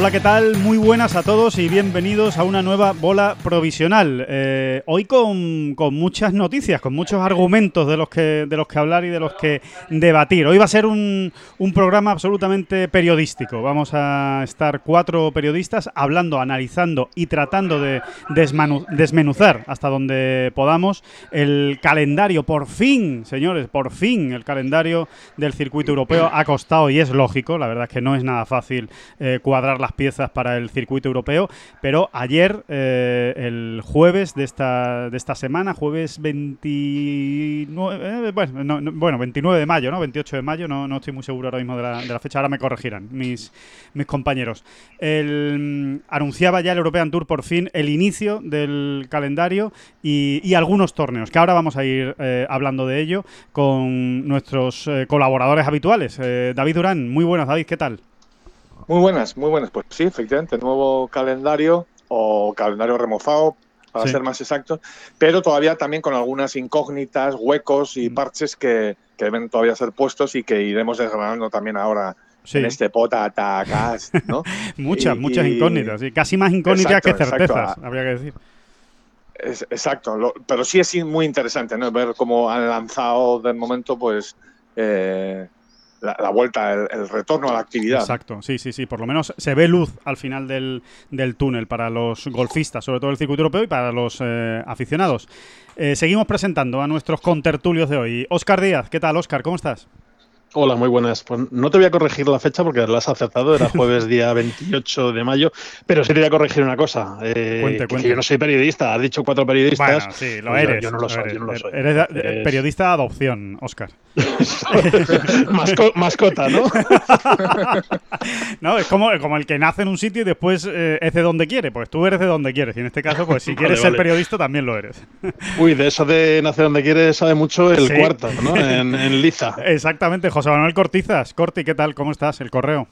Hola, ¿qué tal? Muy buenas a todos y bienvenidos a una nueva bola provisional. Eh, hoy con, con muchas noticias, con muchos argumentos de los, que, de los que hablar y de los que debatir. Hoy va a ser un, un programa absolutamente periodístico. Vamos a estar cuatro periodistas hablando, analizando y tratando de desmenuzar hasta donde podamos el calendario. Por fin, señores, por fin el calendario del circuito europeo ha costado y es lógico. La verdad es que no es nada fácil eh, cuadrar las piezas para el circuito europeo, pero ayer, eh, el jueves de esta, de esta semana, jueves 29, eh, bueno, no- no- bueno, 29 de mayo, ¿no? 28 de mayo, no, no estoy muy seguro ahora mismo de la, de la fecha, ahora me corregirán mis, mis compañeros. El, mm, anunciaba ya el European Tour por fin el inicio del calendario y, y algunos torneos, que ahora vamos a ir eh, hablando de ello con nuestros colaboradores habituales. David Durán, muy buenas, David, ¿qué tal? Muy buenas, muy buenas. Pues sí, efectivamente, nuevo calendario o calendario remozado, para Sí. ser más exactos, pero todavía también con algunas incógnitas, huecos Mm. y parches que, que deben todavía ser puestos y que iremos desgranando también ahora Sí. en este potacast, ¿no? Muchas, Y- muchas y- incógnitas, sí, casi más incógnitas Exacto, que certezas, exacto. habría que decir. Es- exacto, lo- pero sí es muy interesante, ¿no? Ver cómo han lanzado de momento, pues, eh, la, vuelta, el, el retorno a la actividad. Exacto, sí, sí, sí. Por lo menos se ve luz al final del, del túnel para los golfistas, sobre todo el circuito europeo y para los eh, aficionados. Eh, seguimos presentando a nuestros contertulios de hoy. Óscar Díaz, ¿qué tal, Óscar? ¿Cómo estás? Hola, muy buenas. Pues no te voy a corregir la fecha porque la has acertado, era jueves día 28 de mayo, pero sí te voy a corregir una cosa. eh, Cuente, que cuente. yo no soy periodista, has dicho cuatro periodistas. Bueno, sí, lo Pues yo- eres. Yo, no lo soy, eres. yo no lo soy. Eres Es- periodista de adopción, Óscar. Masco- mascota, ¿no? No, es como, como el que nace en un sitio y después eh, es de donde quiere. Pues tú eres de donde quieres. Y en este caso, pues si quieres ser vale. periodista, también lo eres. Uy, de eso de nacer donde quieres sabe mucho el Sí. cuarto, ¿no? En, en Liza. Exactamente, José Manuel Cortizas. Corti, ¿qué tal? ¿Cómo estás? El correo.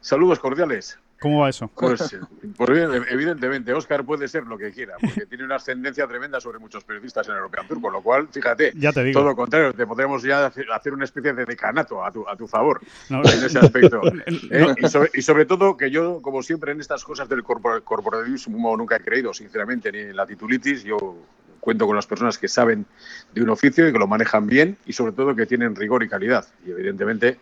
Saludos cordiales. ¿Cómo va eso? Pues, pues evidentemente, Oscar puede ser lo que quiera, porque tiene una ascendencia tremenda sobre muchos periodistas en el European Tour, con lo cual, fíjate, Ya te digo. todo lo contrario, te podremos ya hacer una especie de decanato a tu, a tu favor No, en ese aspecto. no, ¿eh? Y, sobre, y sobre todo que yo, como siempre, en estas cosas del corpor- corporativismo nunca he creído, sinceramente, ni en la titulitis, yo cuento con las personas que saben de un oficio y que lo manejan bien y sobre todo que tienen rigor y calidad. Y evidentemente,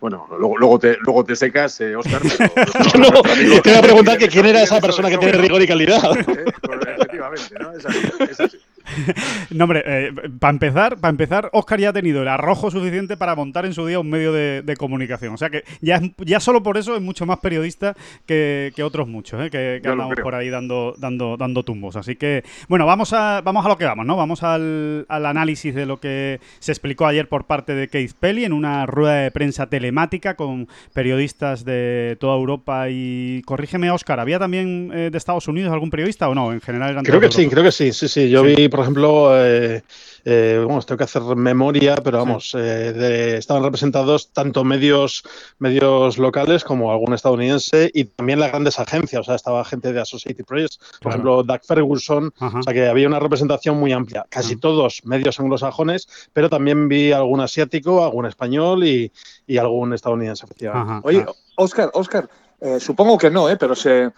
bueno, luego, luego, te, luego te secas, eh, Oscar. Pero, No, amigo- te voy a preguntar que quién era esa persona que tiene rigor y calidad. ¿eh? Pues, efectivamente, ¿no? Es así, es así. No, hombre, para empezar, para empezar, Oscar ya ha tenido el arrojo suficiente para montar en su día un medio de, de comunicación. O sea que ya, es- ya solo por eso es mucho más periodista que, que otros muchos, ¿eh? que, que andamos por ahí dando, dando, dando tumbos. Así que, bueno, vamos a, vamos a lo que vamos, ¿no? Vamos al, al análisis de lo que se explicó ayer por parte de Keith Pelly en una rueda de prensa telemática con periodistas de toda Europa y, corrígeme, Oscar, ¿había también eh, de Estados Unidos algún periodista o no? En general eran Creo que sí, creo que sí, sí, sí. Yo Sí. vi, por ejemplo, eh, eh, vamos, tengo que hacer memoria, pero vamos, eh, de- estaban representados tanto medios, medios locales como algún estadounidense y también las grandes agencias. O sea, estaba gente de Associated Press, por Claro. ejemplo, Doug Ferguson. Ajá. O sea, que había una representación muy amplia. Casi todos medios anglosajones, pero también vi algún asiático, algún español y, y algún estadounidense, efectivamente. Ajá. Oye. Oscar, Oscar, eh, supongo que no, ¿eh? pero se,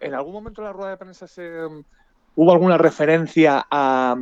en algún momento en la rueda de prensa se, hubo alguna referencia a,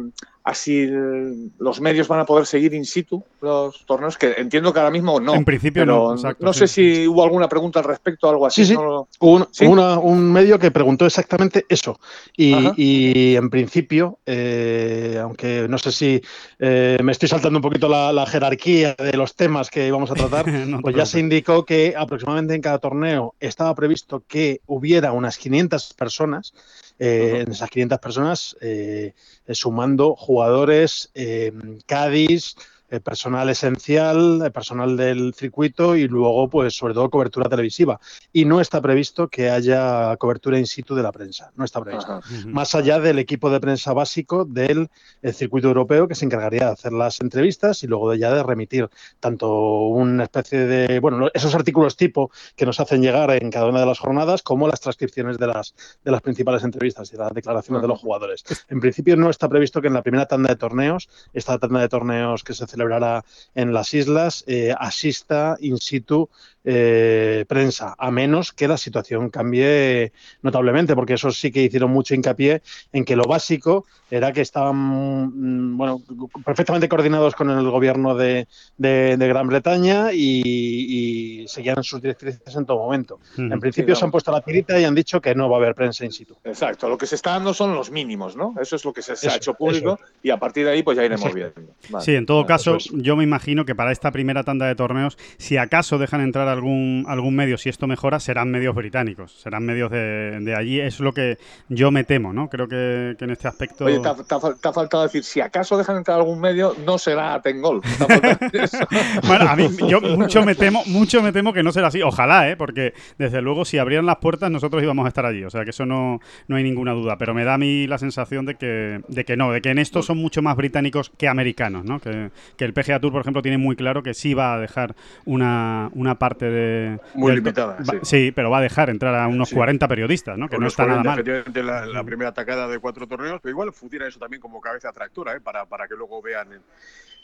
a si el- los medios van a poder seguir in situ los torneos, que entiendo que ahora mismo no. En principio pero no, exacto, no sí. sé si hubo alguna pregunta al respecto o algo así. Sí, sí. no Un, ¿Sí? una- un medio que preguntó exactamente eso. Y, en principio, eh, aunque no sé si eh, me estoy saltando un poquito la, la jerarquía de los temas que íbamos a tratar, No pues ya se indicó que aproximadamente en cada torneo estaba previsto que hubiera unas 500 personas. eh, En esas 500 personas, eh, sumando jugadores, eh, Cádiz, eh, personal esencial, eh, personal del circuito y luego, pues, sobre todo cobertura televisiva. Y no está previsto que haya cobertura in situ de la prensa, no está previsto. Ajá. Más allá del equipo de prensa básico del eh, circuito europeo que se encargaría de hacer las entrevistas y luego de ya de remitir tanto una especie de, bueno, esos artículos tipo que nos hacen llegar en cada una de las jornadas como las transcripciones de las, de las principales entrevistas y las declaraciones de los jugadores. En principio no está previsto que en la primera tanda de torneos, esta tanda de torneos que se celebrará en las islas, eh, asista in situ eh, prensa, a menos que la situación cambie notablemente, porque eso sí que hicieron mucho hincapié en que lo básico era que estaban mm, bueno, perfectamente coordinados con el gobierno de, de- de Gran Bretaña y, y seguían sus directrices en todo momento. Ujú. En principio Sí, se han puesto la tirita y han dicho que no va a haber prensa in situ. Exacto, lo que se está dando son los mínimos, ¿no? Eso es lo que se, se ha Eso, hecho público y a partir de ahí pues ya iremos Exacto. viendo. Vale. Sí, en todo Vale, caso, eso yo me imagino que para esta primera tanda de torneos, si acaso dejan entrar algún, algún medio, si esto mejora, serán medios británicos, serán medios de, de allí. Es lo que yo me temo, ¿no? Creo que, que en este aspecto... Oye, te ha, te ha fal- te ha faltado decir, si acaso dejan entrar algún medio, no será Tengol. Bueno, a mí yo mucho me temo, mucho me temo que no será así. Ojalá, ¿eh? Porque desde luego si abrieran las puertas nosotros íbamos a estar allí. O sea que eso no, no hay ninguna duda. Pero me da a mí la sensación de que, de que no, de que en esto son mucho más británicos que americanos, ¿no? Que, que el PGA Tour, por ejemplo, tiene muy claro que sí va a dejar una, una parte de... Muy limitada, va- sí. pero va a dejar entrar a unos Sí. 40 periodistas, ¿no? Que no Unos está nada 40, mal. Efectivamente, la, la primera atacada de cuatro torneos, pero igual funciona eso también como cabeza atractora, ¿eh? para, para que luego vean en,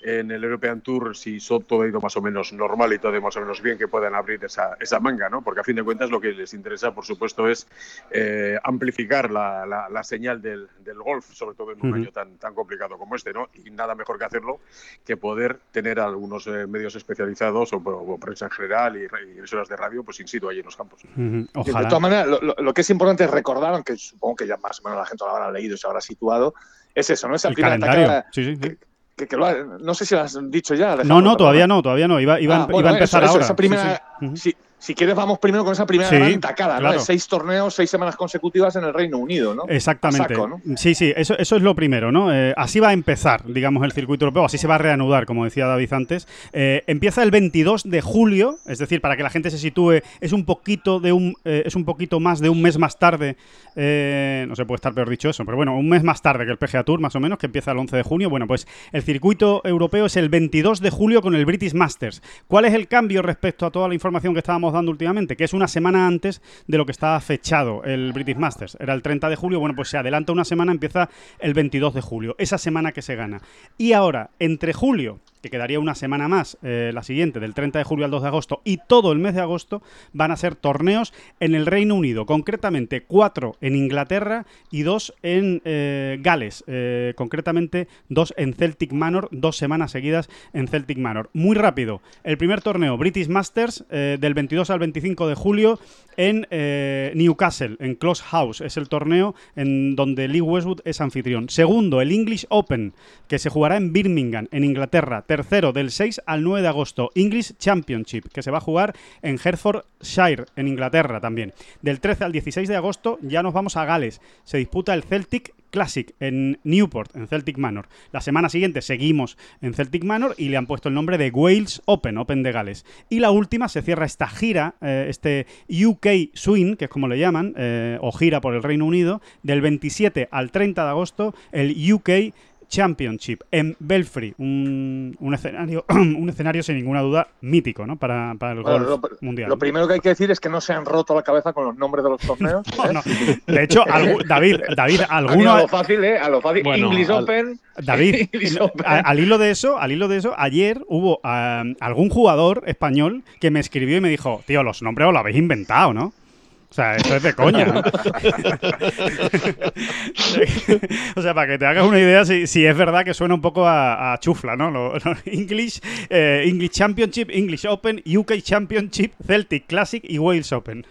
en el European Tour si son todo ha ido más o menos normal y todo ha ido más o menos bien, que puedan abrir esa, esa manga, ¿no? Porque a fin de cuentas lo que les interesa, por supuesto, es eh, amplificar la, la- la señal del, del golf, sobre todo en un año tan, tan complicado como este, ¿no? Y nada mejor que hacerlo que poder tener algunos eh, medios especializados o, o prensa en general y, y emisoras de radio, pues in situ allí en los campos. De Ojalá. todas maneras, lo, lo- lo que es importante es recordar, aunque supongo que ya más o menos la gente lo habrá leído y se habrá situado, es eso, ¿no? Esa El primera calendario. atacada Sí, sí, sí. que, que- que lo ha- no sé si lo has dicho ya. No, Alejandro, no, todavía no, todavía no. Iba, iba, Ah, iba bueno, a empezar eso, ahora. esa Sí, primera- sí. Si, si quieres, vamos primero con esa primera Sí, gran tacada, ¿no? claro. De seis torneos, seis semanas consecutivas en el Reino Unido, ¿no? Exactamente. A saco, ¿no? Sí, sí, eso, eso es lo primero, ¿no? Eh, así va a empezar, digamos, el circuito europeo, así se va a reanudar, como decía David antes. Eh, empieza el 22 de julio, es decir, para que la gente se sitúe, es un poquito de un, eh, es un poquito más de un mes más tarde, no se puede estar peor dicho eso, pero bueno, un mes más tarde que el PGA Tour, más o menos, que empieza el 11 de junio. Bueno, pues el circuito europeo es el 22 de julio con el British Masters. ¿Cuál es el cambio respecto a toda la información que estábamos dando últimamente? Que es una semana antes de lo que estaba fechado el British Masters. Era el 30 de julio, bueno, pues se adelanta una semana, empieza el 22 de julio, esa semana que se gana. Y ahora, entre julio, que quedaría una semana más, eh, la siguiente, del 30 de julio al 2 de agosto, y todo el mes de agosto, van a ser torneos en el Reino Unido, concretamente cuatro en Inglaterra y dos en eh, Gales, eh, concretamente dos en Celtic Manor, dos semanas seguidas en Celtic Manor. Muy rápido, el primer torneo, British Masters, del 22 al 25 de julio en Newcastle, en Close House, es el torneo en donde Lee Westwood es anfitrión. Segundo, el English Open, que se jugará en Birmingham, en Inglaterra. Tercero, del 6 al 9 de agosto, English Championship, que se va a jugar en Hertfordshire, en Inglaterra también. Del 13 al 16 de agosto ya nos vamos a Gales. Se disputa el Celtic Classic en Newport, en Celtic Manor. La semana siguiente seguimos en Celtic Manor y le han puesto el nombre de Wales Open, Open de Gales. Y la última se cierra esta gira, eh, este UK Swing, que es como le llaman, eh, o gira por el Reino Unido, del 27 al 30 de agosto, el UK Championship en Belfry, un, un escenario, un escenario sin ninguna duda mítico, ¿no? Para, para el Bueno, golf lo, mundial. lo primero que hay que decir es que no se han roto la cabeza con los nombres de los torneos. No, ¿eh? no. De hecho, David, David, alguno, a lo fácil, ¿eh? A lo fácil. Bueno, English al- Open. David, English Open. a- al hilo de eso, al hilo de eso, ayer hubo ah, algún jugador español que me escribió y me dijo, tío, los nombres os los habéis inventado, ¿no? O sea, esto es de coña. ¿no? o sea, para que te hagas una idea, si, si es verdad que suena un poco a, a chufla, ¿no? Lo- lo- English, eh, English Championship, English Open, UK Championship, Celtic Classic y Wales Open.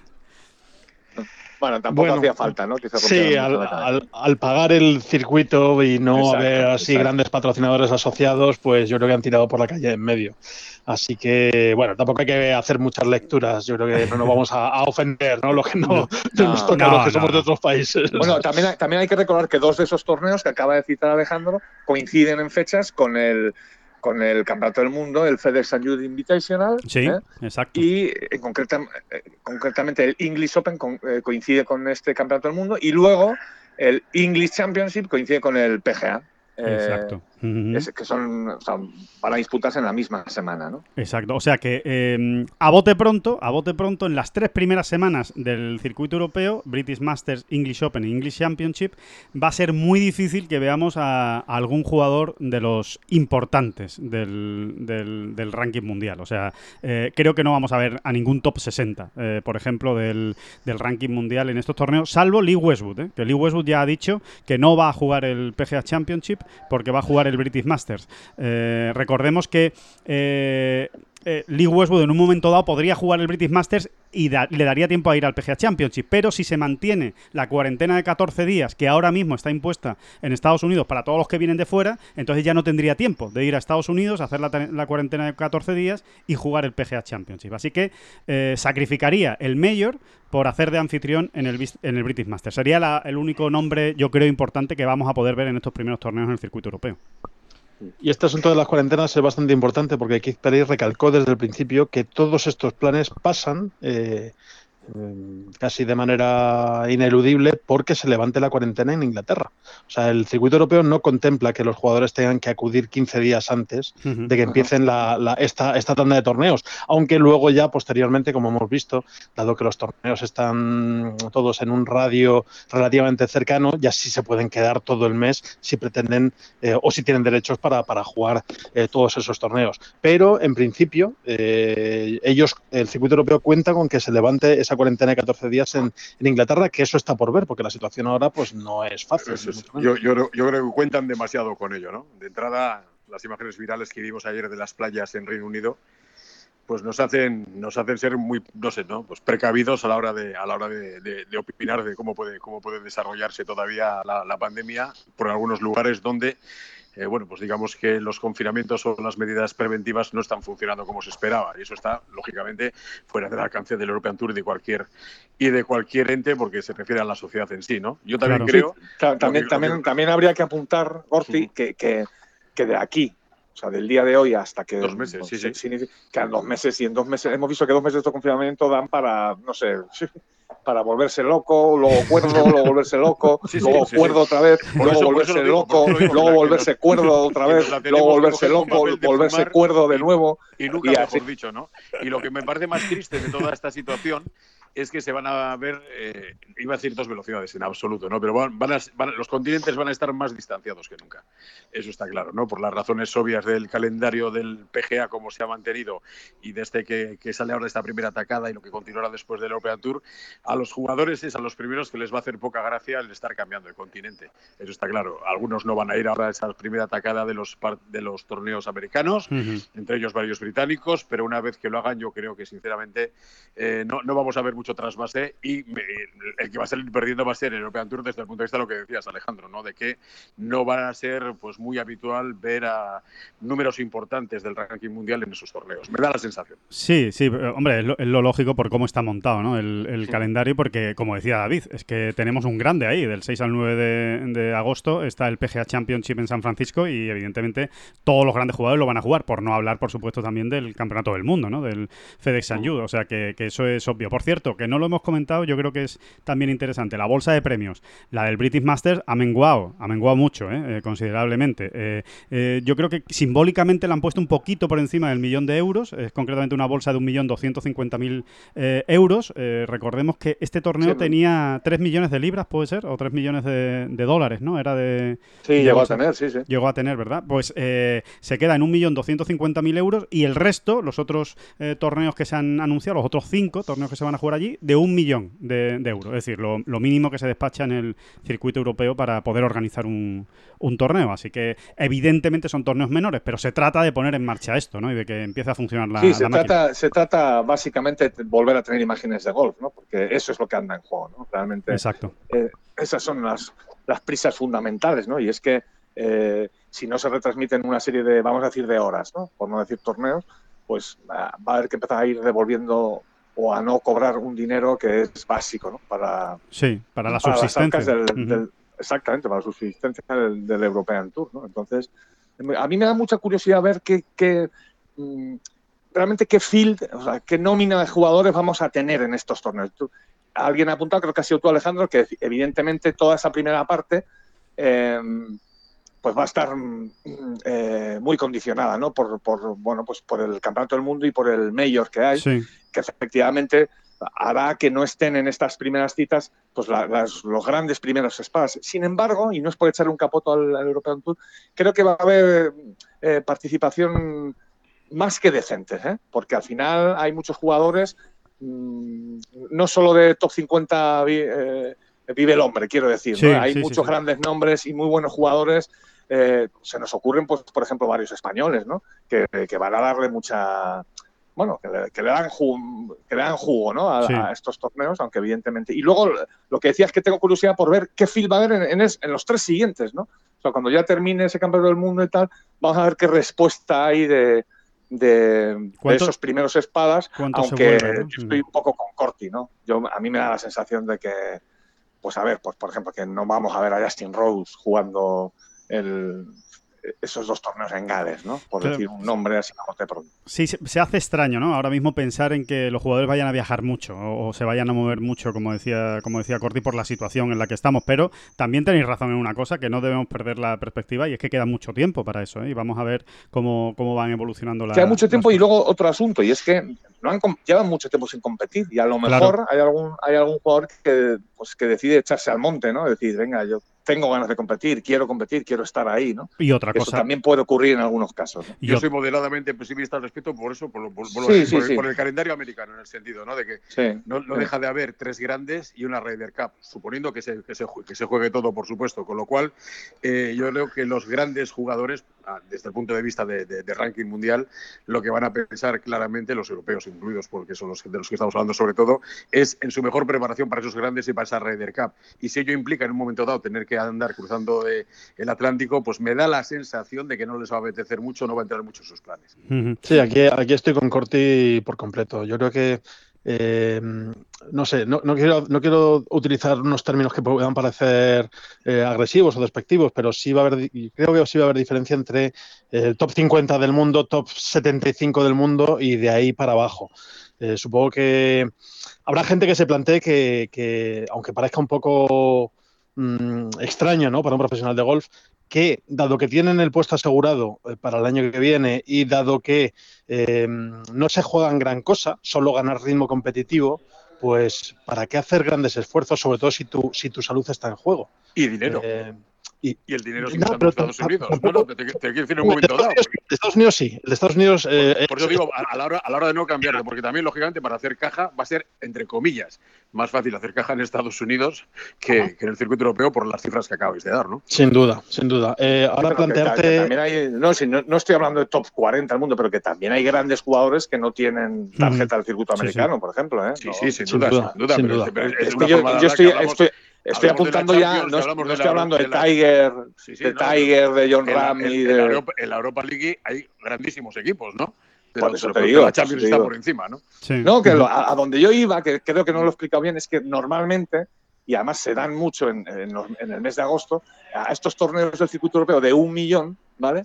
Bueno, tampoco Bueno, hacía falta, ¿no? Que se Sí, al, al- al pagar el circuito y no Exacto, haber así exacto. grandes patrocinadores asociados, pues yo creo que han tirado por la calle en medio. Así que, bueno, tampoco hay que hacer muchas lecturas. Yo creo que no nos vamos a, a ofender, ¿no? Lo que no, No. nos toca No, los que no, somos de otros países. Bueno, también, también hay que recordar que dos de esos torneos que acaba de citar Alejandro coinciden en fechas con el con el Campeonato del Mundo, el FedEx Youth Invitational. Sí, ¿eh? exacto. Y eh, concreta- eh, concretamente el English Open con- eh, coincide con este Campeonato del Mundo y luego el English Championship coincide con el PGA. eh, Es- que son, o sea, van a disputarse en la misma semana, ¿no? Exacto, o sea que eh, a bote pronto, a bote pronto, en las tres primeras semanas del circuito europeo, British Masters, English Open y English Championship, va a ser muy difícil que veamos a, a algún jugador de los importantes del, del- del ranking mundial. O sea, eh, creo que no vamos a ver a ningún top 60, eh, por ejemplo, del, del ranking mundial en estos torneos, salvo Lee Westwood, eh, que Lee Westwood ya ha dicho que no va a jugar el PGA Championship porque va a jugar el British Masters. Eh, recordemos que eh, Lee Westwood en un momento dado podría jugar el British Masters y le daría tiempo a ir al PGA Championship, pero si se mantiene la cuarentena de 14 días que ahora mismo está impuesta en Estados Unidos para todos los que vienen de fuera, entonces ya no tendría tiempo de ir a Estados Unidos, hacer la, te- la cuarentena de 14 días y jugar el PGA Championship. Así que eh, sacrificaría el Mayor por hacer de anfitrión en el, en el British Masters. Sería la- el único nombre, yo creo, importante que vamos a poder ver en estos primeros torneos en el circuito europeo. Y este asunto de las cuarentenas es bastante importante porque Keith Perry recalcó desde el principio que todos estos planes pasan eh, casi de manera ineludible porque se levante la cuarentena en Inglaterra. O sea, el circuito europeo no contempla que los jugadores tengan que acudir 15 días antes de que empiecen la- la- esta, esta tanda de torneos. Aunque luego ya posteriormente, como hemos visto, dado que los torneos están todos en un radio relativamente cercano, ya sí se pueden quedar todo el mes si pretenden eh, o si tienen derechos para, para jugar eh, todos esos torneos. Pero en principio, eh, ellos, el circuito europeo cuenta con que se levante esa cuarentena de 14 días en, en Inglaterra, que eso está por ver, porque la situación ahora pues no es fácil. Es- yo, yo, yo creo que cuentan demasiado con ello, ¿no? De entrada, las imágenes virales que vimos ayer de las playas en Reino Unido, pues nos hacen, nos hacen ser muy, no sé, ¿no? Pues precavidos a la hora de, a la hora de, de- de opinar de cómo puede, cómo puede desarrollarse todavía la, la pandemia por algunos lugares donde eh, bueno, pues digamos que los confinamientos o las medidas preventivas no están funcionando como se esperaba. Y eso está, lógicamente, fuera del alcance del European Tour y de cualquier, y de cualquier ente, porque se refiere a la sociedad en sí, ¿no? Yo también Claro. creo. Ta- También, que- también, que- también habría que apuntar, Gorti, que, que, que de aquí, o sea, del día de hoy hasta que. Dos meses, sí, sí. Que en dos meses, y en dos meses. Hemos visto que dos meses de estos confinamiento dan para, no sé, para volverse loco, luego cuerdo, luego volverse loco, Sí, luego sí, sí. cuerdo otra vez, Por luego eso- volverse digo, loco, luego volverse cuerdo otra vez, luego volverse loco, volverse fumar cuerdo de nuevo. Y nunca Y mejor dicho, ¿no? Y lo que me parece más triste de toda esta situación es que se van a ver, eh, iba a decir dos velocidades en absoluto, ¿no? Pero van, van a- van los continentes van a estar más distanciados que nunca. Eso está claro, ¿no? Por las razones obvias del calendario del PGA, como se ha mantenido, y desde que, que sale ahora esta primera atacada y lo que continuará después del European Tour, a los jugadores es a los primeros que les va a hacer poca gracia el estar cambiando de continente. Eso está claro. Algunos no van a ir ahora a esa primera atacada de los, de los torneos americanos entre ellos varios británicos, pero una vez que lo hagan yo creo que sinceramente eh, no, no vamos a ver mucho trasvase y me- el que va a salir perdiendo va a ser el European Tour desde el punto de vista de lo que decías Alejandro, ¿no? de que no va a ser pues muy habitual ver a números importantes del ranking mundial en esos torneos. Me da la sensación. Sí, sí, eh, hombre, es lo, es lo lógico por cómo está montado ¿no? el, el calendario, porque como decía David, es que tenemos un grande ahí, del 6 al 9 de, de agosto está el PGA Championship en San Francisco y evidentemente todos los grandes jugadores lo van a jugar, por no hablar, por supuesto, también del Campeonato del Mundo, ¿no? del FedEx San Jude, o sea que, que eso es obvio. Por cierto, que no lo hemos comentado, yo creo que es también interesante, la bolsa de premios, la del British Masters ha menguado, ha menguado mucho, ¿eh? Eh, considerablemente. Eh, yo creo que simbólicamente la han puesto un poquito por encima del millón de euros, es concretamente una bolsa de 1.250.000 eh, euros. Recordemos que este torneo Sí. tenía 3 millones de libras, puede ser, o 3 millones de, de dólares, ¿no? Era de... Sí, de llegó a tener, sí, sí. Llegó a tener, ¿verdad? Pues se queda en 1.250.000 euros y el resto, los otros torneos que se han anunciado, los otros cinco torneos que se van a jugar allí, de un millón de, de euros. Es decir, lo, lo mínimo que se despacha en el circuito europeo para poder organizar un, un torneo. Así que evidentemente son torneos menores, pero se trata de poner en marcha esto, ¿no? Y de que empiece a funcionar la, sí, la se máquina. trata, se trata básicamente de volver a tener imágenes de golf, ¿no? Porque eso es lo que anda en juego, ¿no? Realmente Exacto. eh, esas son las, las prisas fundamentales, ¿no? Y es que eh, si no se retransmiten una serie de, vamos a decir, de horas, ¿no? Por no decir torneos, pues ah, va a haber que empezar a ir devolviendo o a no cobrar un dinero que es básico, ¿no? Para, Sí, para la para subsistencia. del, exactamente, para la subsistencia del, del European Tour, ¿no? Entonces, a mí me da mucha curiosidad ver qué, qué, mm, realmente qué field, o sea, qué nómina de jugadores vamos a tener en estos torneos. Tú- alguien ha apuntado, creo que ha sido tú, Alejandro, que evidentemente toda esa primera parte eh, pues va a estar mm, eh, muy condicionada, ¿no? Por, por, bueno, pues por el Campeonato del Mundo y por el Mayor que hay Sí. que efectivamente hará que no estén en estas primeras citas pues la- las- los grandes primeros espadas. Sin embargo, y no es por echarle un capoto al, al European Tour, creo que va a haber eh, participación más que decente, ¿eh? porque al final hay muchos jugadores, mm, no solo de top 50 vi- eh, vive el hombre, quiero decir, hay sí, muchos sí. grandes nombres y muy buenos jugadores. Eh, se nos ocurren, pues, por ejemplo, varios españoles, ¿no? que, que van a darle mucha, bueno, que le, que le dan, jugo, que le dan jugo ¿no? a, Sí. a estos torneos, aunque evidentemente. Y luego lo que decía es que tengo curiosidad por ver qué feel va a haber en, en es- en los tres siguientes, ¿no? O sea, cuando ya termine ese campeonato del mundo y tal, vamos a ver qué respuesta hay de, de, de ¿Cuánto- esos primeros espadas, aunque vuelve, ¿no? yo estoy un poco con Corti, ¿no? Yo, a mí me da la sensación de que, pues a ver, pues por ejemplo, que no vamos a ver a Justin Rose jugando el, esos dos torneos en Gales, ¿no? Por decir un nombre así como te pronto. Sí, se, se hace extraño, ¿no? Ahora mismo pensar en que los jugadores vayan a viajar mucho o, o se vayan a mover mucho, como decía, como decía Corti, por la situación en la que estamos. Pero también tenéis razón en una cosa, que no debemos perder la perspectiva y es que queda mucho tiempo para eso, ¿eh? Y vamos a ver cómo, cómo van evolucionando las. Queda mucho tiempo las y luego otro asunto, y es que no han, com- llevan mucho tiempo sin competir y a lo Claro. mejor hay algún hay algún jugador que pues que decide echarse al monte, ¿no? Decir, venga, yo tengo ganas de competir, quiero competir, quiero estar ahí, ¿no? Y otra Eso cosa. también puede ocurrir en algunos casos. Yo soy moderadamente pesimista al respecto por eso, por, lo- por- por lo- Sí, sí, por el, sí. por el calendario americano, en el sentido, ¿no? De que Sí. no, no Sí. deja de haber tres grandes y una Ryder Cup, suponiendo que se, que se, que se juegue todo, por supuesto. Con lo cual, eh, yo creo que los grandes jugadores, desde el punto de vista de, de- de ranking mundial, lo que van a pensar claramente, los europeos incluidos, porque son los de los que estamos hablando sobre todo, es en su mejor preparación para esos grandes y para esa Ryder Cup. Y si ello implica en un momento dado tener que andar cruzando eh, el Atlántico, pues me da la sensación de que no les va a apetecer mucho, no va a entrar mucho en sus planes. Sí, aquí, aquí estoy con Corti por completo. Yo creo que, eh, no sé, no, no quiero, no quiero utilizar unos términos que puedan parecer eh, agresivos o despectivos, pero sí va a haber, creo que sí va a haber diferencia entre el top 50 del mundo, top 75 del mundo y de ahí para abajo. Eh, supongo que habrá gente que se plantee que, que, aunque parezca un poco mm, extraño ¿no? para un profesional de golf, que dado que tienen el puesto asegurado eh, para el año que viene y dado que eh, no se juegan gran cosa, solo ganar ritmo competitivo, pues ¿para qué hacer grandes esfuerzos, sobre todo si tu, si tu salud está en juego? Y dinero. Eh, Y el dinero sigue No, estando en Estados Unidos. tampoco- No, no, te, quiero decir en un de momento Estados dado. Unidos, de Estados Unidos sí, el de Estados Unidos... eh, Por eso es- digo, a, a la hora, a la hora de no cambiarlo, porque también, lógicamente, para hacer caja va a ser, entre comillas, más fácil hacer caja en Estados Unidos que, que en el circuito europeo por las cifras que acabáis de dar, ¿no? Sin duda, sin duda. Eh, ahora plantearte... que también hay, no, si no, no estoy hablando de top 40 del mundo, pero que también hay grandes jugadores que no tienen tarjeta del circuito Sí, sí. americano, por ejemplo. ¿eh? Sí, sí, sin, Sin duda, duda, sin duda. sin pero, duda. pero es, Es una yo, forma de yo hablar estoy, hablamos- de apuntando ya, no, hablamos no de estoy la- hablando de, de la- Tiger, Sí, sí, de no, Tiger, de John en la, Ram en- y en de... la Europa, en la Europa League hay grandísimos equipos, ¿no? Pero, Por eso pero- te pero digo, la Champions está digo. por encima, ¿no? Sí. No, que lo- a, a donde yo iba, que creo que no lo he explicado bien, es que normalmente, y además se dan mucho en, en los- en el mes de agosto, a estos torneos del circuito europeo de un millón, ¿vale?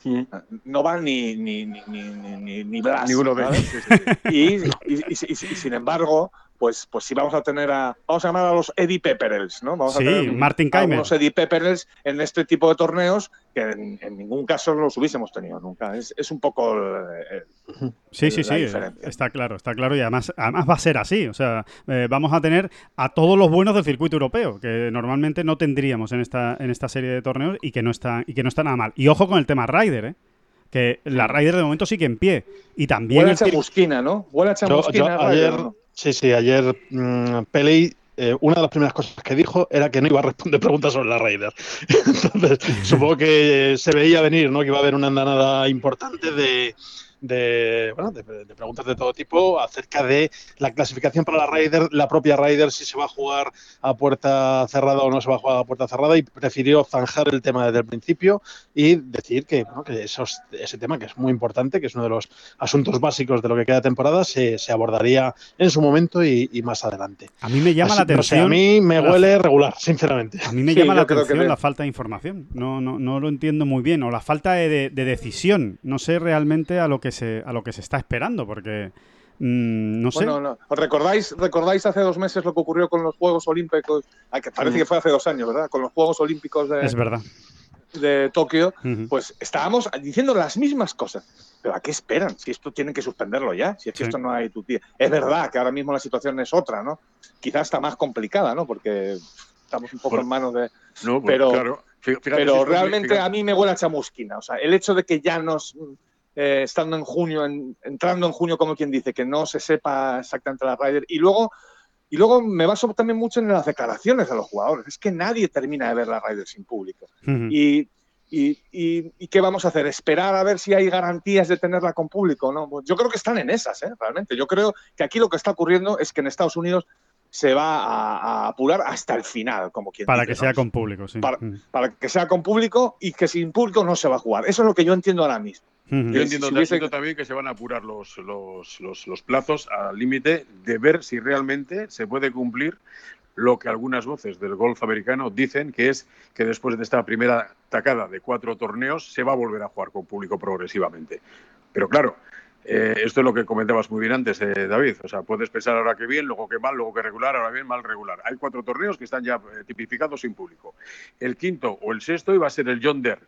No van ni, ni, ni, ni, ni, ni, ni Blas, Ninguno de ¿vale? ellos. sí, sí, sí. Y, y- y- y- y sin embargo, pues, pues sí vamos a tener a. Vamos a llamar a los Eddie Pepperells, ¿no? Vamos Sí, a tener Martin Keimer. algunos Eddie Pepperells en este tipo de torneos que en, en ningún caso los hubiésemos tenido nunca. Es, es un poco. eh, Sí, sí, la sí, diferencia. está claro, está claro y además, además va a ser así, o sea, eh, vamos a tener a todos los buenos del circuito europeo, que normalmente no tendríamos en esta, en esta serie de torneos y que no está, y que no está nada mal. Y ojo con el tema Ryder, ¿eh? que la Ryder de momento sigue en pie y también Huele a el chamusquina, ¿no? Huele a chamusquina. yo ayer, ¿no? Sí, sí, ayer mm, eh, una de las primeras cosas que dijo era que no iba a responder preguntas sobre la Raider. Entonces, supongo que se veía venir, ¿no? Que iba a haber una andanada importante de, de, bueno, de, de preguntas de todo tipo acerca de la clasificación para la Ryder, la propia Ryder, si se va a jugar a puerta cerrada o no se va a jugar a puerta cerrada, y prefirió zanjar el tema desde el principio y decir que, bueno, que esos, ese tema, que es muy importante, que es uno de los asuntos básicos de lo que queda de temporada, se, se abordaría en su momento y, y más adelante. A mí me llama Así, la no sé, atención. a mí me huele regular, sinceramente. A mí me Sí, llama la yo creo que atención la falta de información. No, no, no lo entiendo muy bien. O la falta de, de- de decisión. No sé realmente a lo que se, a lo que se está esperando, porque mm, no sé. Bueno, no. ¿Os ¿Recordáis, ¿Recordáis hace dos meses lo que ocurrió con los Juegos Olímpicos? Que parece Mm. que fue hace dos años, ¿verdad? Con los Juegos Olímpicos de, Es verdad. de Tokio, Ujú. pues estábamos diciendo las mismas cosas. ¿Pero a qué esperan? Si esto tienen que suspenderlo ya, si es que Sí. esto no hay tutía. Es verdad que ahora mismo la situación es otra, ¿no? Quizás está más complicada, ¿no? Porque estamos un poco Por- en manos de... No, pues, Pero- claro. Fí- fíjate Pero realmente fíjate- a mí me huele a chamusquina. O sea, el hecho de que ya nos, eh, estando en junio, en- entrando en junio, como quien dice, que no se sepa exactamente la Ryder. Y luego, y luego me baso también mucho en las declaraciones de los jugadores. Es que nadie termina de ver la Ryder sin público. Y, y, y- y qué vamos a hacer? ¿Esperar a ver si hay garantías de tenerla con público? ¿no? Pues yo creo que están en esas, ¿eh? realmente. Yo creo que aquí lo que está ocurriendo es que en Estados Unidos se va a, a apurar hasta el final, como quien Para dice, que sea ¿no? con público, sí. Para- para que sea con público y que sin público no se va a jugar. Eso es lo que yo entiendo ahora mismo. Yo Si entiendo, hubiese- entiendo también que se van a apurar los, los, los, los plazos al límite de ver si realmente se puede cumplir lo que algunas voces del golf americano dicen, que es que después de esta primera tacada de cuatro torneos se va a volver a jugar con público progresivamente. Pero claro, eh, esto es lo que comentabas muy bien antes, eh, David. O sea, puedes pensar ahora que bien, luego que mal, luego que regular, ahora bien, mal, regular. Hay cuatro torneos que están ya eh, tipificados sin público. El quinto o el sexto iba a ser el John Deere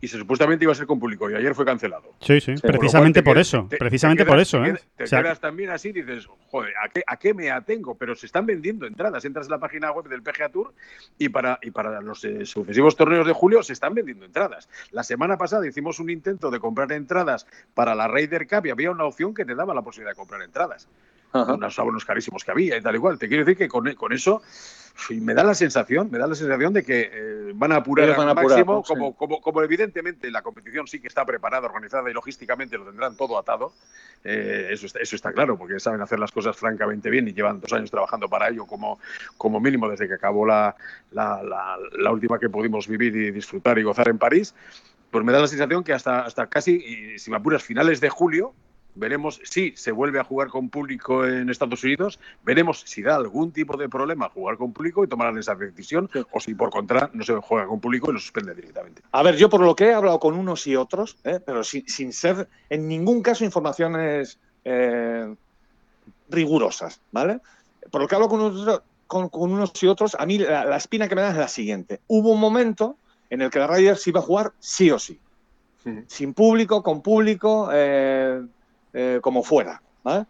y se, supuestamente iba a ser con público y ayer fue cancelado. Sí, sí, precisamente por eso, te- precisamente te por eso, ¿eh? Te O sea, quedas también así y dices, joder, ¿a qué, ¿a qué me atengo? Pero se están vendiendo entradas. Entras en la página web del PGA Tour y para, y para los eh, sucesivos torneos de julio se están vendiendo entradas. La semana pasada hicimos un intento de comprar entradas para la Ryder Cup y había una opción que te daba la posibilidad de comprar entradas. Unos abonos carísimos que había y tal igual. Te quiero decir que con, con eso me da la sensación, me da la sensación de que eh, van a apurar Ellos van a al apurar, máximo. Sí. como, como, como evidentemente la competición sí que está preparada, organizada y logísticamente lo tendrán todo atado. eh, eso, está, eso está claro, porque saben hacer las cosas francamente bien y llevan dos años trabajando para ello como, como mínimo desde que acabó la, la, la, la última que pudimos vivir y disfrutar y gozar en París. Pues me da la sensación que hasta, hasta casi, y si me apuras, finales de julio, veremos si se vuelve a jugar con público en Estados Unidos, veremos si da algún tipo de problema jugar con público y tomarán esa decisión, o si por contra no se juega con público y lo suspende directamente. A ver, yo por lo que he hablado con unos y otros, ¿eh? pero sin, sin ser en ningún caso informaciones eh, rigurosas, ¿vale? Por lo que hablo con unos, con, con unos y otros, a mí la, la espina que me da es la siguiente. Hubo un momento en el que la Ryder se iba a jugar sí o sí. Sin público, con público, eh, eh, como fuera. ¿vale?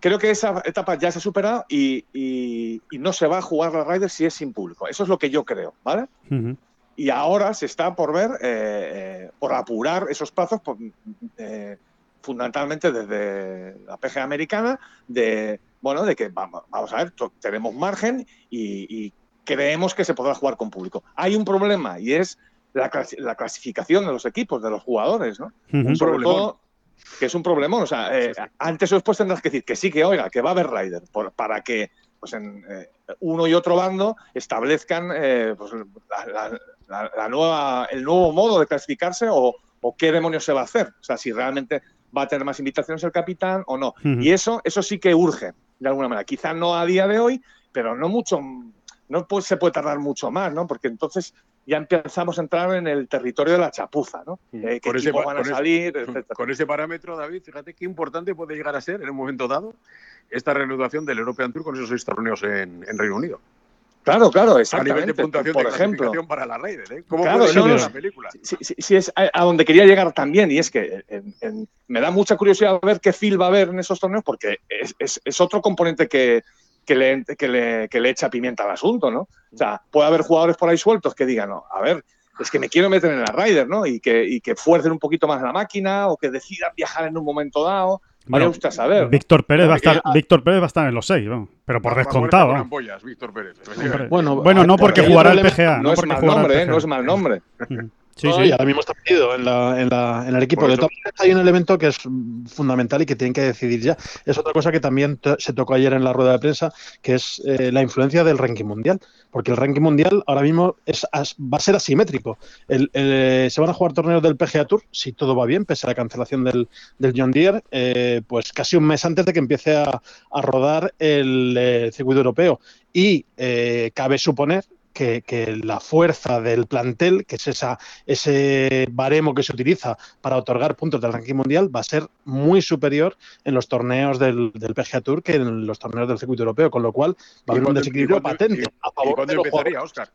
Creo que esa etapa ya se ha superado y, y- y no se va a jugar la Ryder si es sin público. Eso es lo que yo creo, ¿vale? ujú. Y ahora se está por ver, eh, eh, por apurar esos plazos, por, eh, fundamentalmente desde la PGA americana, de, bueno, de que vamos, vamos a ver, to- tenemos margen y, y creemos que se podrá jugar con público. Hay un problema y es la, clas- la clasificación de los equipos, de los jugadores, ¿no? Ujú. Sobre problemón. todo, que es un problemón. O sea, eh, Sí, sí. antes o después tendrás que decir que sí, que oiga, que va a haber Rider, por- para que pues en, eh, uno y otro bando establezcan eh, pues, la, la- la- la nueva, el nuevo modo de clasificarse o, o qué demonios se va a hacer. O sea, si realmente va a tener más invitaciones el capitán o no. Y eso, eso sí que urge, de alguna manera. Quizá no a día de hoy, pero no mucho, no pues, se puede tardar mucho más, ¿no? Porque entonces ya empezamos a entrar en el territorio de la chapuza, ¿no? Eh, ¿Qué Con ese equipos pa- van a ese- salir? etcétera. Con ese parámetro, David, fíjate qué importante puede llegar a ser en un momento dado esta reanudación del European Tour con esos seis torneos en, en Reino Unido. Claro, claro, A nivel exactamente. de puntuación por de ejemplo, para la Raider, ¿eh? ¿Cómo Claro, puede no, no. película? sí, sí, sí es a, a donde quería llegar también, y es que en- en- me da mucha curiosidad ver qué feel va a haber en esos torneos, porque es, es- es otro componente que, que, le, que, le, que le echa pimienta al asunto, ¿no? O sea, puede haber jugadores por ahí sueltos que digan, no, a ver, es que me quiero meter en la Ryder, ¿no? Y que, y que fuercen un poquito más la máquina o que decidan viajar en un momento dado. Bueno, usted a saber. ¿no? Víctor Pérez va a estar, Ah. Víctor Pérez va a estar en los seis, vamos, pero por descontado. Víctor Pérez. Bueno, Bueno, no porque jugará el PGA. no, es porque mal jugará el nombre, ¿eh? No es mal nombre. Sí, sí. Y ahora mismo está metido en, la- en la- en el equipo. Todas maneras, hay un elemento que es fundamental y que tienen que decidir ya. Es otra cosa que también se tocó ayer en la rueda de prensa, que es eh, la influencia del ranking mundial. Porque el ranking mundial ahora mismo es, as- va a ser asimétrico. El- el- se van a jugar torneos del PGA Tour, si todo va bien, pese a la cancelación del, del John Deere, eh, pues casi un mes antes de que empiece a, a rodar el eh, circuito europeo. Y eh, cabe suponer que, que la fuerza del plantel, que es esa, ese baremo que se utiliza para otorgar puntos del ranking mundial, va a ser muy superior en los torneos del, del PGA Tour que en los torneos del circuito europeo, con lo cual va a ¿Y haber un desequilibrio y patente y- a ¿Y favor cuándo de los empezaría, jugadores. Oscar?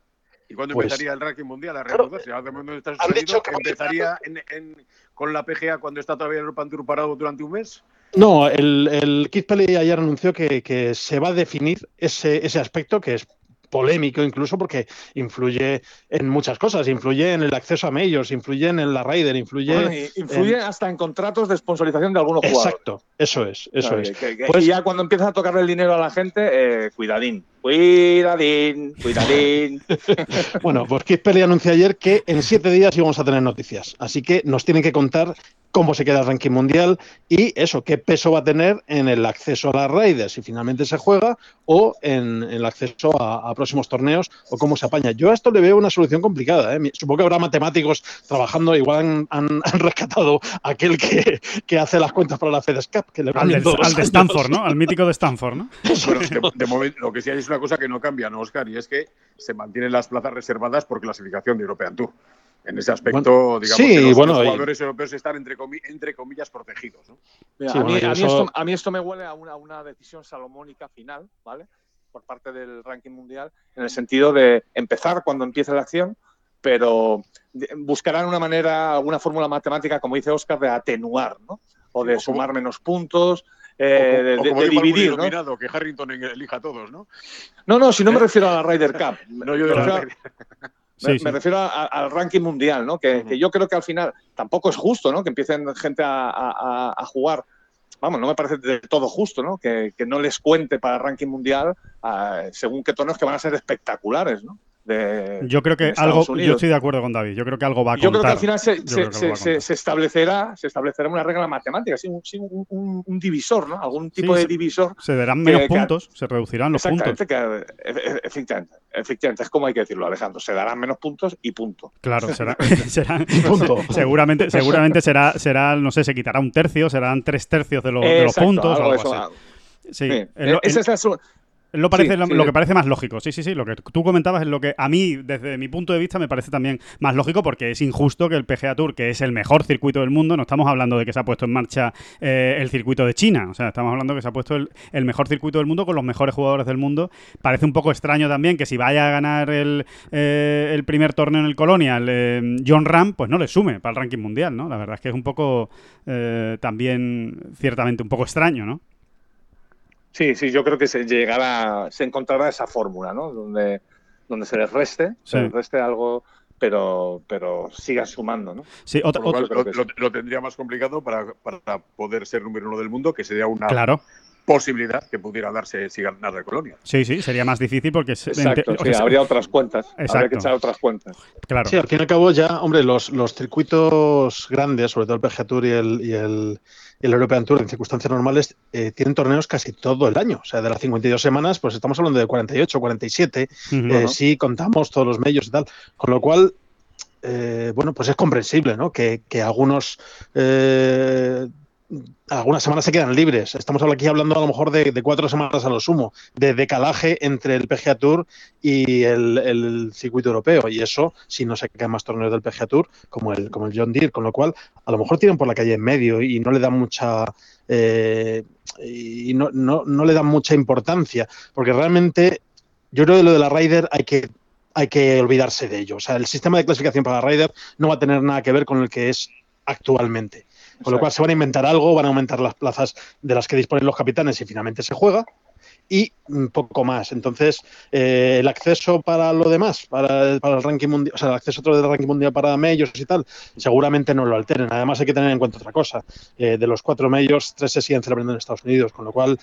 ¿Y cuándo Pues- empezaría el ranking mundial a Claro, reanudarse? Momento está han dicho que- ¿Empezaría en- en- con la PGA cuando está todavía el European Tour parado durante un mes? No, el, el Keith Pelly ayer anunció que, que se va a definir ese, ese aspecto que es polémico incluso porque influye en muchas cosas, influye en el acceso a medios, influye en la Raider, influye... Bueno, influye hasta en contratos de sponsorización de algunos jugadores. Exacto, eso es, eso Claro, es. que- que- Pues- y ya cuando empiezas a tocarle el dinero a la gente, eh, cuidadín. Cuidadín, cuidadín. Bueno, pues Keith Pelly anunció ayer que en siete días íbamos a tener noticias. Así que nos tienen que contar cómo se queda el ranking mundial y eso, qué peso va a tener en el acceso a las Raiders, si finalmente se juega, o en, en el acceso a, a próximos torneos, o cómo se apaña. Yo a esto le veo una solución complicada. ¿eh? Supongo que habrá matemáticos trabajando, igual han, han- han rescatado a aquel que, que hace las cuentas para la FedEx Cup, que le Al, cambian de, todos los al de. Stanford, ¿no? Al mítico de Stanford, ¿no? Bueno, de, de momento, lo que sí hay es una cosa que no cambia, ¿no, Oscar? Y es que se mantienen las plazas reservadas por clasificación de European Tour. En ese aspecto, digamos sí, que los, bueno, los y- jugadores europeos están entre, comi- entre comillas protegidos. ¿no? Mira, Sí, a, mí, bueno, y a mí eso- esto, a mí esto me huele a una, una decisión salomónica final, ¿vale? Por parte del ranking mundial, en el sentido de empezar cuando empiece la acción, pero buscarán una manera, alguna fórmula matemática, como dice Oscar, de atenuar, ¿no? O de O como- sumar menos puntos, O- eh, de, o de- como de dividir, ¿no? que Harrington elija a todos, ¿no? No, no, si no me refiero a la Ryder Cup. No, yo de la- me- Sí, me sí. refiero a- al ranking mundial, ¿no? Que, yo creo que al final tampoco es justo, ¿no? Que empiecen gente a, jugar. Vamos, no me parece del todo justo, ¿no? Que, que no les cuente para el ranking mundial ah, según qué torneos que van a ser espectaculares, ¿no? De, Yo creo que algo. Yo estoy de acuerdo con David. Yo creo que algo va a yo contar. creo que al final se, Yo se- establecerá, se establecerá una regla matemática, sí, un, un- divisor, ¿no? Algún tipo Sí, de divisor Se darán menos que- que- puntos, se reducirán los puntos. Que, e- e- efectivamente, efectivamente, es como hay que decirlo, Alejandro. Se darán menos puntos y punto. Claro, será, será- Punto. seguramente, seguramente será, será, no sé, se quitará un tercio, serán tres tercios de, lo- de los puntos algo eso. Sí, esa es- la lo, parece, sí, lo, sí, lo de- que parece más lógico. Sí, sí, sí. Lo que tú comentabas es lo que a mí, desde mi punto de vista, me parece también más lógico porque es injusto que el PGA Tour, que es el mejor circuito del mundo, no estamos hablando de que se ha puesto en marcha eh, el circuito de China. O sea, estamos hablando de que se ha puesto el, el mejor circuito del mundo con los mejores jugadores del mundo. Parece un poco extraño también que si vaya a ganar el, eh, el primer torneo en el Colonial eh, John Ram, pues no le sume para el ranking mundial, ¿no? La verdad es que es un poco eh, también, ciertamente, un poco extraño, ¿no? Sí, sí, yo creo que se llegará, se encontrará esa fórmula, ¿no? Donde, donde se les reste, Sí. se les reste algo, pero, pero siga sumando, ¿no? Sí, otra, cual lo- lo tendría más complicado para, para poder ser número uno del mundo, que sería una claro. Posibilidad que pudiera darse si ganara Colonia. Sí, sí, sería más difícil porque... Exacto, sí, habría otras cuentas, habría Exacto. que echar otras cuentas. Claro. Sí, al fin y al cabo ya, hombre, los, los circuitos grandes, sobre todo el PGA Tour y el, y el, y el European Tour, en circunstancias normales, eh, tienen torneos casi todo el año. O sea, de las 52 semanas, pues estamos hablando de 48, 47, Ujú. eh, si contamos todos los medios y tal. Con lo cual, eh, bueno, pues es comprensible, ¿no? Que, que algunos... eh, algunas semanas se quedan libres. Estamos aquí hablando a lo mejor de, cuatro semanas a lo sumo, de decalaje entre el PGA Tour y el, el circuito europeo. Y eso, si no se quedan más torneos del PGA Tour, como el, como el John Deere, con lo cual a lo mejor tiran por la calle en medio y no le dan mucha eh, y no, no, no le dan mucha importancia. Porque realmente yo creo que lo de la Ryder hay que hay que olvidarse de ello. O sea, el sistema de clasificación para la Ryder no va a tener nada que ver con el que es actualmente. Con lo cual se van a inventar algo, van a aumentar las plazas de las que disponen los capitanes y finalmente se juega. Y poco más. Entonces, eh, el acceso para lo demás, para, el ranking mundial, o sea, el acceso otro del ranking mundial para medios y tal, seguramente no lo alteren. Además, hay que tener en cuenta otra cosa. Eh, de los cuatro medios, tres se siguen celebrando en Estados Unidos, con lo cual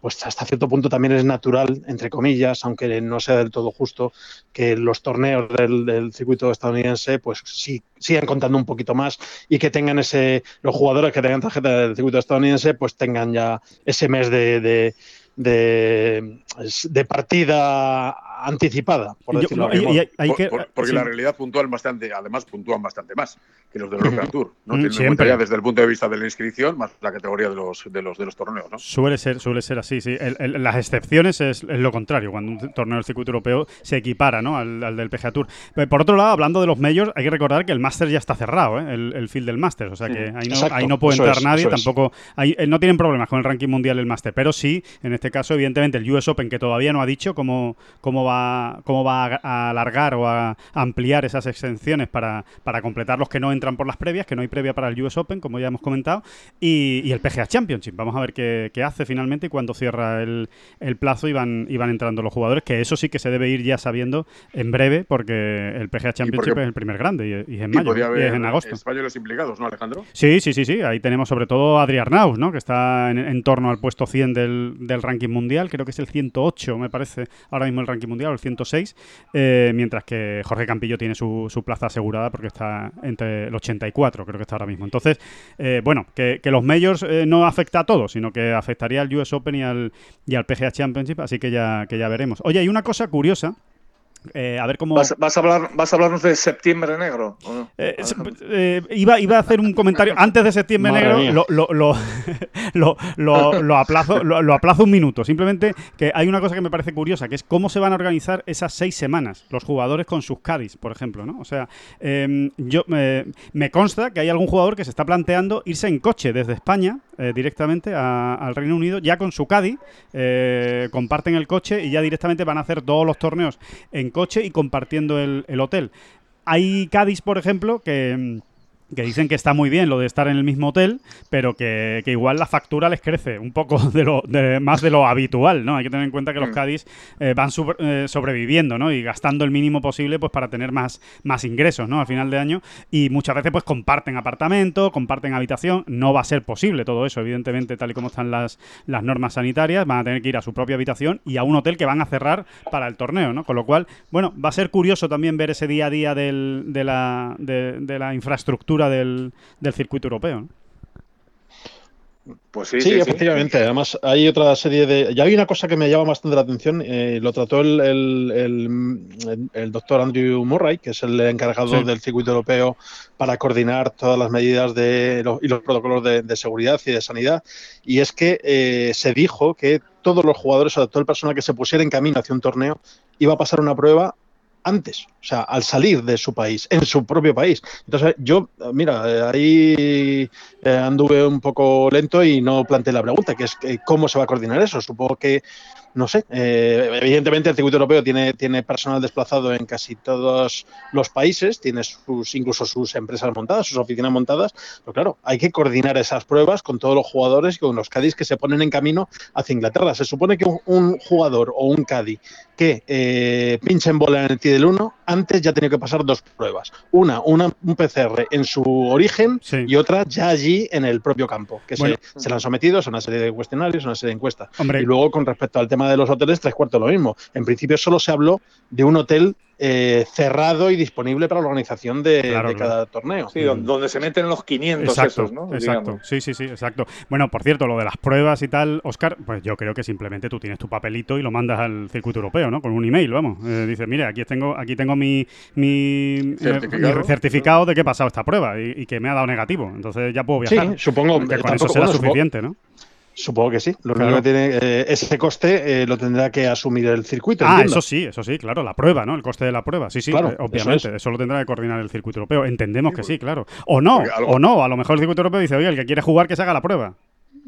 pues hasta cierto punto también es natural, entre comillas, aunque no sea del todo justo, que los torneos del, circuito estadounidense pues sí sigan contando un poquito más y que tengan ese, los jugadores que tengan tarjeta del circuito estadounidense, pues tengan ya ese mes de, de, de partida anticipada, por decirlo y- y hay- Por- que- por- porque sí. la realidad puntúan bastante, además puntúan bastante más que los del European Tour. No Mm, tienen en siempre. cuenta ya desde el punto de vista de la inscripción, más la categoría de los, de los, de los torneos. ¿no? Suele ser, suele ser así, sí. El- el- las excepciones es, es lo contrario, cuando un torneo del circuito europeo se equipara ¿no? al, al del PGA Tour. Pero por otro lado, hablando de los majors, hay que recordar que el Masters ya está cerrado, ¿eh? el, el field del Masters. O sea que ahí no, Exacto, ahí no puede eso entrar es, nadie, tampoco. ahí, eh, no tienen problemas con el ranking mundial el Master, pero sí, en este caso, evidentemente, el US Open, que todavía no ha dicho cómo, cómo va, cómo va a, alargar o a ampliar esas exenciones para, para completar los que no entran por las previas, que no hay previa para el US Open, como ya hemos comentado, y, y el PGA Championship. Vamos a ver qué, qué hace finalmente y cuándo cierra el, el plazo y van, y van entrando los jugadores, que eso sí que se debe ir ya sabiendo en breve, porque el PGA Championship porque- es el primer grande y, y es en mayo, y haber es en agosto. españoles implicados, ¿no, Alejandro? Sí, sí, sí, sí. Ahí tenemos sobre todo a Adrián Naus, ¿no? Que está en, en torno al puesto 100 del, del ranking mundial. Creo que es el 108, me parece, ahora mismo el ranking mundial, o el 106. eh, mientras que Jorge Campillo tiene su, su plaza asegurada porque está entre el 84, creo que está ahora mismo. Entonces, eh, bueno, que, que los majors eh, no afecta a todos, sino que afectaría al US Open y al, y al PGA Championship, así que ya, que ya veremos. Oye, hay una cosa curiosa. Eh, a ver cómo. ¿Vas, vas a hablar, ¿Vas a hablarnos de septiembre negro? ¿o no? Eh, eh, iba, iba a hacer un comentario antes de septiembre Madre negro, lo, lo, lo, lo, lo- lo aplazo, lo, lo aplazo un minuto. Simplemente que hay una cosa que me parece curiosa, que es cómo se van a organizar esas seis semanas los jugadores con sus Cádiz, por ejemplo. ¿no? O sea, eh, yo eh, me consta que hay algún jugador que se está planteando irse en coche desde España eh, directamente a- al Reino Unido, ya con su Cádiz, eh, comparten el coche y ya directamente van a hacer todos los torneos en coche y compartiendo el, el hotel. Hay Cádiz, por ejemplo, que, mm, que dicen que está muy bien lo de estar en el mismo hotel, pero que, que igual la factura les crece un poco de lo de, más de lo habitual, ¿no? Hay que tener en cuenta que los Mm. Cádiz eh, van eh, sobreviviendo, ¿no? Y gastando el mínimo posible pues para tener más, más ingresos, ¿no? Al final de año y muchas veces pues comparten apartamento, comparten habitación, no va a ser posible todo eso, evidentemente tal y como están las, las normas sanitarias, van a tener que ir a su propia habitación y a un hotel que van a cerrar para el torneo, ¿no? Con lo cual, bueno, va a ser curioso también ver ese día a día del- de, la, de, de la infraestructura del, del circuito europeo. ¿no? Pues sí, Sí, sí, sí. efectivamente. Además, hay otra serie de. Ya hay una cosa que me llama bastante la atención. eh, lo trató el, el, el- el doctor Andrew Murray, que es el encargado Sí. del circuito europeo para coordinar todas las medidas de, lo- y los protocolos de, de seguridad y de sanidad. Y es que eh, se dijo que todos los jugadores o todo el personal que se pusiera en camino hacia un torneo iba a pasar una prueba antes, o sea, al salir de su país, en su propio país. Entonces, yo, eh, mira, eh, ahí eh, anduve un poco lento y no planteé la pregunta, que es que, cómo se va a coordinar eso. Supongo que, no sé, eh, evidentemente el circuito europeo tiene, tiene personal desplazado en casi todos los países, tiene sus, incluso sus empresas montadas, sus oficinas montadas, pero claro, hay que coordinar esas pruebas con todos los jugadores y con los Cádiz que se ponen en camino hacia Inglaterra. Se supone que un, jugador o un Cádiz que eh, pinche en bola en el tee del 1, antes ya ha tenido que pasar dos pruebas. Una, una un PCR en su origen Sí. y otra ya allí en el propio campo, que Bueno. se, se le han sometido a una serie de cuestionarios, una serie de encuestas. Hombre, Y luego, con respecto al tema de los hoteles, tres cuartos lo mismo. En principio, solo se habló de un hotel eh, cerrado y disponible para la organización de, Claro, de claro. cada torneo. Sí, don- donde se meten los 500 Exacto, esos, ¿no? exacto. Digamos. Sí, sí, sí, exacto. Bueno, por cierto, lo de las pruebas y tal, Oscar, pues yo creo que simplemente tú tienes tu papelito y lo mandas al circuito europeo, ¿no? Con un email, vamos. Eh, dices, mire, aquí tengo, aquí tengo mi, mi, eh, Certificado. mi certificado de que he pasado esta prueba y, y que me ha dado negativo. Entonces ya puedo Sí, viajar. supongo que con eso será bueno, supongo- suficiente, ¿no? Supongo que sí. Lo Claro. único que tiene eh, ese coste eh, lo tendrá que asumir el circuito. Ah, entiendo. eso sí, eso sí, claro, la prueba, ¿no? El coste de la prueba, sí, sí, Claro, eh, eso obviamente, es. eso, lo tendrá que coordinar el circuito europeo. Entendemos que sí, claro. O no, o no, a lo mejor el circuito europeo dice, oye, el que quiere jugar que se haga la prueba.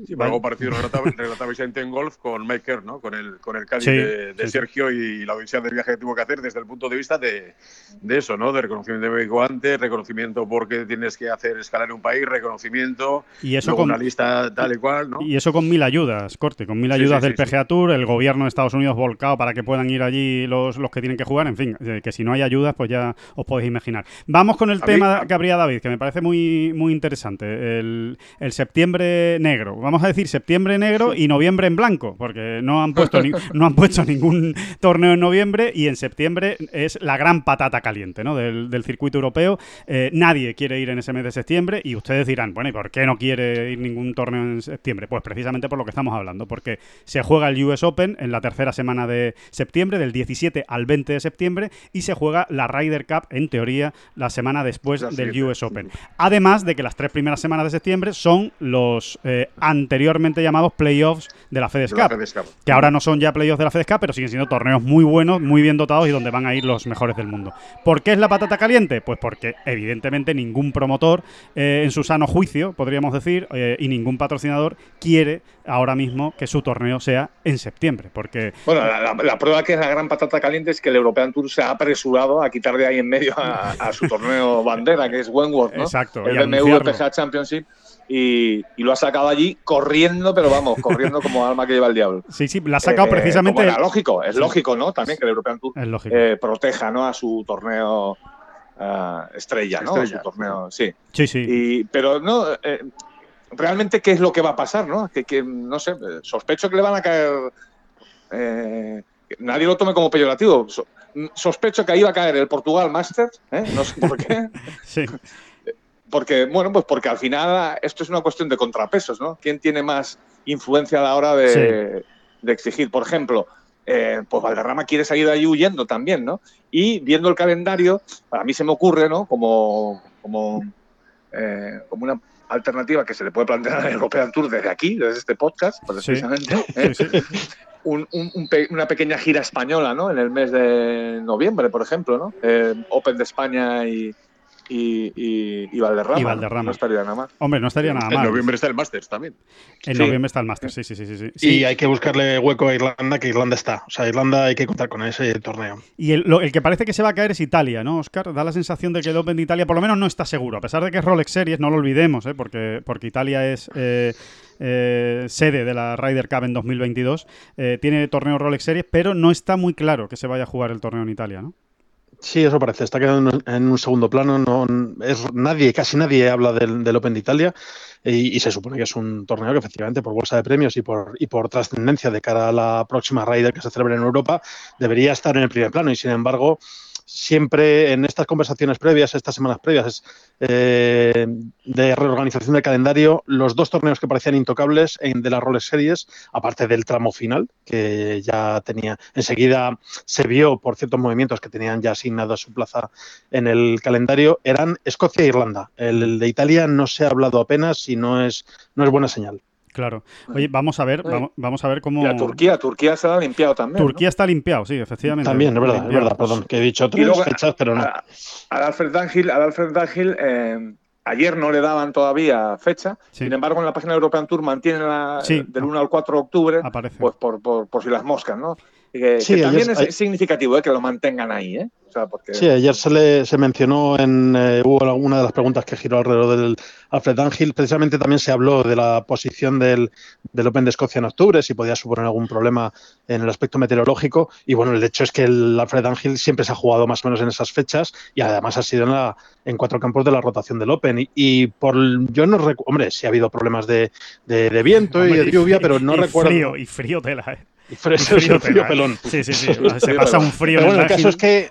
Sí, pero algo parecido relataba, relataba Vicente en golf con Maker, ¿no? Con el, con el Cádiz Sí, de, de sí. Sergio y la odisea del viaje que tuvo que hacer desde el punto de vista de, de eso, ¿no? De reconocimiento médico antes, reconocimiento porque tienes que hacer escalar un país, reconocimiento, Y eso con, una lista tal y cual, ¿no? Y eso con mil ayudas, corte, con mil ayudas del. PGA Tour, el gobierno de Estados Unidos volcado para que puedan ir allí los, los que tienen que jugar, en fin, eh, que si no hay ayudas, pues ya os podéis imaginar. Vamos con el A mí- tema que habría David, que me parece muy, muy interesante, el, el septiembre negro. Vamos a decir septiembre negro y noviembre en blanco, porque no han puesto, ni- no han puesto ningún torneo en noviembre y en septiembre es la gran patata caliente ¿no? del, del circuito europeo. Eh, nadie quiere ir en ese mes de septiembre y ustedes dirán, bueno, ¿y por qué no quiere ir ningún torneo en septiembre? Pues precisamente por lo que estamos hablando, porque se juega el US Open en la tercera semana de septiembre, del 17 al 20 de septiembre, y se juega la Ryder Cup, en teoría, la semana después del. US Open. Además de que las tres primeras semanas de septiembre son los eh, anteriormente llamados playoffs de la FedEx Cup que ahora no son ya playoffs de la FedEx Cup, pero siguen siendo torneos muy buenos, muy bien dotados y donde van a ir los mejores del mundo. ¿Por qué es la patata caliente? Pues porque evidentemente ningún promotor eh, en su sano juicio, podríamos decir, eh, y ningún patrocinador quiere ahora mismo que su torneo sea en septiembre, porque Bueno, la, la- la prueba que es la gran patata caliente es que el European Tour se ha apresurado a quitar de ahí en medio a, a su torneo bandera, que es Wentworth, ¿no? Exacto, El BMW. PGA Championship. Y, y lo ha sacado allí corriendo, pero vamos, corriendo como alma que lleva el diablo. sí, sí, la ha sacado Eh, precisamente... era lógico, es Sí. lógico, ¿no? También que el European Tour Es lógico. eh, proteja ¿no? a su torneo ah, estrella, ¿no? Estrella. Su torneo, sí. sí, sí. Y, pero no, eh, realmente, ¿qué es lo que va a pasar, no? Que, que, no sé, sospecho que le van a caer. eh, nadie lo tome como peyorativo. So- sospecho que ahí va a caer el Portugal Masters, ¿eh? no sé por qué. sí. Porque, bueno, pues porque al final esto es una cuestión de contrapesos, ¿no? ¿Quién tiene más influencia a la hora de, de exigir? Por ejemplo, eh, pues Valderrama quiere salir de ahí huyendo también, ¿no? Y viendo el calendario, a mí se me ocurre, ¿no? Como, como, eh, como una alternativa que se le puede plantear al European Tour desde aquí, desde este podcast, precisamente, ¿eh? Sí, sí. un- un- un pe- una pequeña gira española, ¿no? En el mes de noviembre, por ejemplo, ¿no? Eh, Open de España y, y, y- y Valderrama. Y ¿no? Valderrama. No estaría nada mal. Hombre, no estaría nada En mal. noviembre está el Masters también. En Sí. noviembre está el Master, sí, sí, sí, sí. sí. Y Sí. hay que buscarle hueco a Irlanda, que Irlanda está. O sea, Irlanda hay que contar con ese torneo. Y el, lo- el que parece que se va a caer es Italia, ¿no, Oscar? Da la sensación de que el Open de Italia por lo menos no está seguro, a pesar de que es Rolex Series, no lo olvidemos, ¿eh? porque, porque Italia es eh, eh, sede de la Ryder Cup en 2022, eh, tiene torneo Rolex Series, pero no está muy claro que se vaya a jugar el torneo en Italia, ¿no? Sí, eso parece. Está quedando en un segundo plano. No es nadie, casi nadie habla del, Open de Italia y, y se supone que es un torneo que efectivamente por bolsa de premios y por y por trascendencia de cara a la próxima Ryder que se celebra en Europa debería estar en el primer plano y sin embargo siempre en estas conversaciones previas, estas semanas previas eh, de reorganización del calendario, los dos torneos que parecían intocables en, de las Rolex Series, aparte del tramo final, que ya tenía, enseguida se vio por ciertos movimientos que tenían ya asignada su plaza en el calendario, eran Escocia e Irlanda. El, el de Italia no se ha hablado apenas y no es, no es buena señal. Claro. Oye, vamos a ver, vamos, vamos a ver cómo... Y a Turquía, Turquía se ha limpiado también. ¿no? Turquía está limpiado, sí, efectivamente. También, es verdad, es verdad, perdón, que he dicho tres luego, fechas, pero no. a- al Alfred Dangil, al Alfred Dangil eh, ayer no le daban todavía fecha, Sí. sin embargo en la página de European Tour mantienen la, Sí. del 1 al 4 de octubre, Aparece. pues por, por, por si las moscas, ¿no? Que, Sí, que también ayer- es significativo eh, que lo mantengan ahí, ¿eh? O sea, porque Sí, ayer se le se mencionó en eh, hubo alguna de las preguntas que giró alrededor del Alfred Ángel. Precisamente también se habló de la posición del, del Open de Escocia en octubre, si podía suponer algún problema en el aspecto meteorológico. Y bueno, el hecho es que el Alfred Ángel siempre se ha jugado más o menos en esas fechas y además ha sido en, la, en cuatro campos de la rotación del Open. Y, y por yo no recuerdo, hombre, sí ha habido problemas de, de- de viento y de lluvia, pero no y recuerdo. Frío, y frío tela, ¿eh? Y frío, Y frío frío tela, pelón. Sí, sí, sí. Se pasa un frío Pero bueno, el el caso es que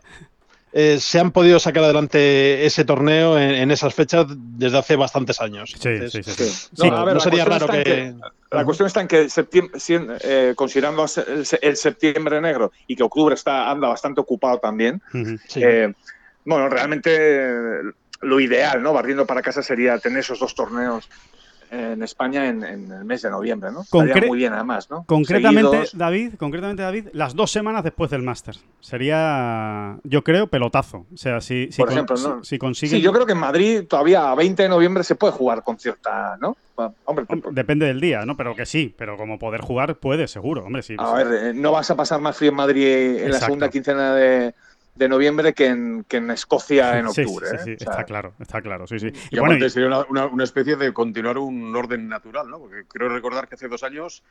eh, se han podido sacar adelante ese torneo en, en esas fechas desde hace bastantes años. Sí, Entonces, sí, sí. sí. Sí. sí, No, a ver, sería cuestión raro está que. en La cuestión está en que septiembre, eh, considerando el, se- el septiembre negro y que octubre está anda bastante ocupado también. Sí. eh, bueno, realmente lo ideal, ¿no? Barriendo para casa sería tener esos dos torneos en España en, en el mes de noviembre, ¿no? Concre- muy bien además, ¿no? Concretamente, Seguidos. David, concretamente, David, las dos semanas después del máster. Sería, yo creo, pelotazo. O sea, si, si, Por ejemplo, si- ¿no? si consiguen... Sí, yo creo que en Madrid todavía a 20 de noviembre se puede jugar con cierta, ¿no? Hombre, Hom- Depende del día, ¿no? Pero que sí, pero como poder jugar puede, seguro, hombre, sí. a ver, eh, no vas a pasar más frío en Madrid en la segunda quincena de, de noviembre que en, que en Escocia en Sí, octubre. sí, ¿eh? sí, O sea, está claro, está claro, sí, sí. Y, Y bueno, aparte y- sería una, una- una especie de continuar un orden natural, ¿no? Porque creo recordar que hace dos años,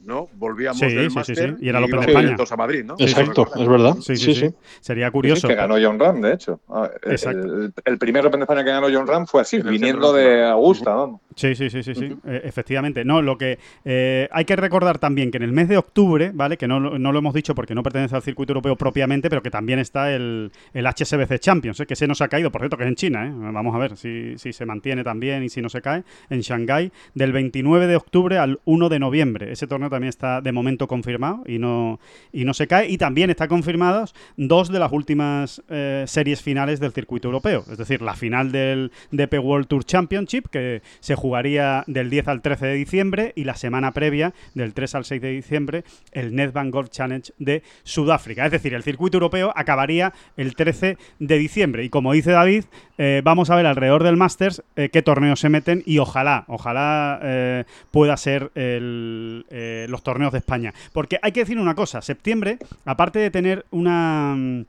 ¿no? Volvíamos Sí, del sí, sí, máster sí. Y era el Open de España. a Madrid, ¿no? Exacto, es verdad. sí, sí, sí, Sería curioso. que ganó John Ram, de hecho. Ah, el- Exacto. El, el primer Open de España que ganó John Ram fue así, viniendo de. Augusta, vamos. Sí, sí, sí, sí, sí. Eh, efectivamente. No, lo que eh, hay que recordar también que en el mes de octubre, ¿vale? Que no, no lo hemos dicho porque no pertenece al circuito europeo propiamente, pero que también está el, el HSBC Champions, ¿eh? que se nos ha caído, por cierto, que es en China, ¿eh? Vamos a ver si, se mantiene también y si no se cae, en Shanghái, del 29 de octubre al 1 de noviembre. Ese torneo también está de momento confirmado y no, se cae. Y también está confirmados dos de las últimas eh, series finales del circuito europeo. Es decir, la final del DP World Tour Championship, que se jugaría del 10 al 13 de diciembre, y la semana previa, del 3 al 6 de diciembre, el Nedbank Golf Challenge de Sudáfrica. Es decir, el circuito europeo acabaría el 13 de diciembre. Y como dice David, eh, vamos a ver alrededor del Masters eh, qué torneos se meten y ojalá, ojalá eh, pueda ser los torneos de España. Porque hay que decir una cosa, septiembre, aparte de tener una...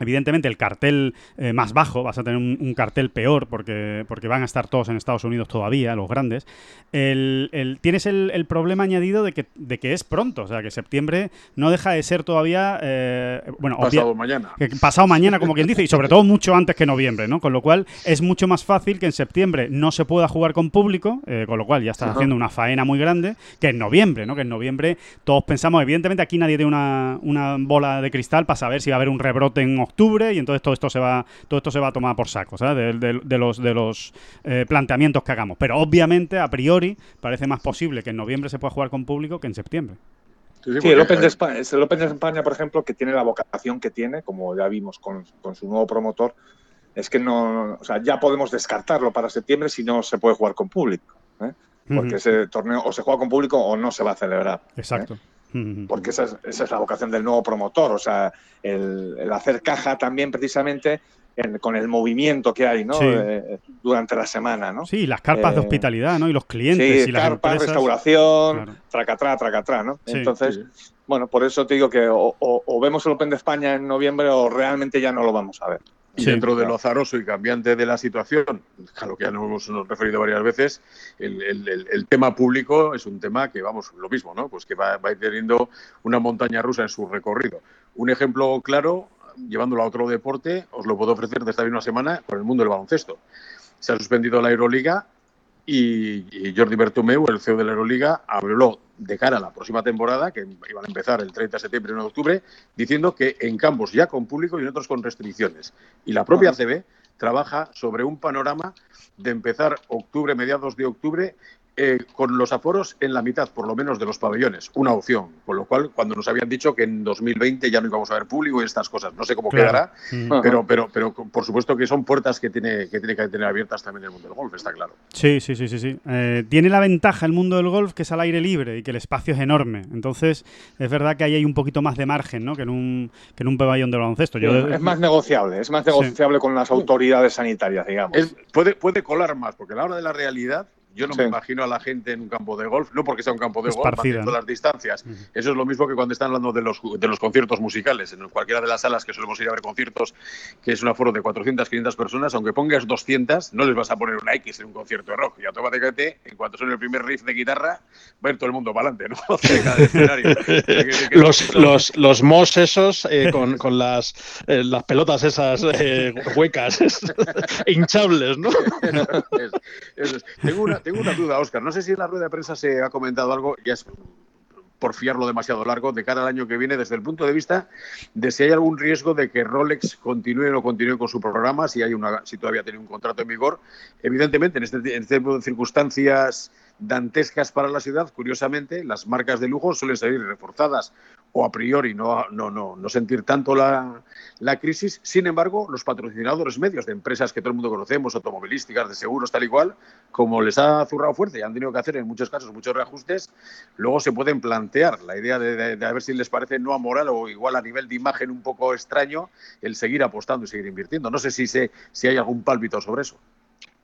Evidentemente el cartel eh, más bajo, vas a tener un, un cartel peor porque, porque van a estar todos en Estados Unidos todavía, los grandes. El, el- tienes el, el problema añadido de que, de que es pronto, o sea que septiembre no deja de ser todavía, eh, bueno, obvia- Pasado mañana. que pasado mañana, como quien dice, y sobre todo mucho antes que noviembre, ¿no? Con lo cual es mucho más fácil que en septiembre no se pueda jugar con público, eh, con lo cual ya estás haciendo una faena muy grande, que en noviembre, ¿no? Que en noviembre todos pensamos, evidentemente aquí nadie tiene una, una bola de cristal para saber si va a haber un rebrote en octubre y entonces todo esto se va, todo esto se va a tomar por saco, ¿sabes? De, de- de los, de los eh, planteamientos que hagamos. Pero obviamente, a priori, parece más posible que en noviembre se pueda jugar con público que en septiembre. Sí, el Open, de eh, España, es el Open de España, por ejemplo, que tiene la vocación que tiene, como ya vimos con, con su nuevo promotor, es que no, o sea, ya podemos descartarlo para septiembre si no se puede jugar con público. ¿eh? Porque ese torneo o se juega con público o no se va a celebrar. ¿eh? Exacto. Porque esa es, esa es la vocación del nuevo promotor, o sea, el, el hacer caja también precisamente en- con el movimiento que hay ¿no? Sí. Eh, durante la semana. ¿no? Sí, las carpas de Eh, hospitalidad, ¿no? Y los clientes Sí, y las restauración, Claro. tracatrá, tracatrá, ¿no? Sí, Entonces, sí. bueno, por eso te digo que o, o- o vemos el Open de España en noviembre o realmente ya no lo vamos a ver. Y Sí. dentro de lo azaroso y cambiante de la situación, a lo que ya nos hemos referido varias veces, el, el- el- el tema público es un tema que, vamos, lo mismo, ¿no? Pues que va, va teniendo una montaña rusa en su recorrido. Un ejemplo claro, llevándolo a otro deporte, os lo puedo ofrecer de esta misma semana con el mundo del baloncesto. Se ha suspendido la Euroliga y, y Jordi Bertomeu, el CEO de la Euroliga, habló de cara a la próxima temporada, que iban a empezar el 30 de septiembre y 1 de octubre, diciendo que en campos ya con público y en otros con restricciones. Y la propia CB trabaja sobre un panorama de empezar octubre, mediados de octubre, eh, con los aforos en la mitad, por lo menos, de los pabellones. Una opción. Con lo cual, cuando nos habían dicho que en 2020 ya no íbamos a ver público y estas cosas, no sé cómo Claro. quedará, Ujú. pero, pero, pero por supuesto que son puertas que tiene, que tiene que tener abiertas también el mundo del golf, está claro. Sí, sí, sí, sí, sí. Eh, tiene la ventaja el mundo del golf que es al aire libre y que el espacio es enorme. Entonces, es verdad que ahí hay un poquito más de margen, ¿no? Que en un, que en un pabellón de baloncesto. Yo, es más negociable, es más negociable con las autoridades sanitarias, digamos. Es- puede, puede colar más, porque a la hora de la realidad, yo no Sí. me imagino a la gente en un campo de golf, no porque sea un campo de golf, Esparcida, manteniendo ¿no? las distancias. Eso es lo mismo que cuando están hablando de los, de los conciertos musicales. En cualquiera de las salas que solemos ir a ver conciertos, que es un aforo de 400, 500 personas, aunque pongas 200, no les vas a poner una X en un concierto de rock. Y automáticamente, en cuanto suene el primer riff de guitarra, va a ir todo el mundo para adelante, ¿no? Los, los, los mos esos eh, con, con las, eh, las pelotas esas eh, huecas, hinchables, ¿no? Es- eso es. Tengo, una, tengo una duda, Oscar. No sé si en la rueda de prensa se ha comentado algo, ya es por fiarlo demasiado largo, de cara al año que viene, desde el punto de vista de si hay algún riesgo de que Rolex continúe o continúe con su programa, si, hay una, si todavía tiene un contrato en vigor. Evidentemente, en este, en este tipo de circunstancias dantescas para la ciudad, curiosamente, las marcas de lujo suelen salir reforzadas o a priori no, no, no, no sentir tanto la, la, crisis. Sin embargo, los patrocinadores medios de empresas que todo el mundo conocemos, automovilísticas, de seguros, tal y cual, como les ha zurrado fuerte y han tenido que hacer en muchos casos muchos reajustes, luego se pueden plantear la idea de, a ver si les parece no amoral o igual a nivel de imagen un poco extraño el seguir apostando y seguir invirtiendo. No sé si, se, si hay algún pálpito sobre eso.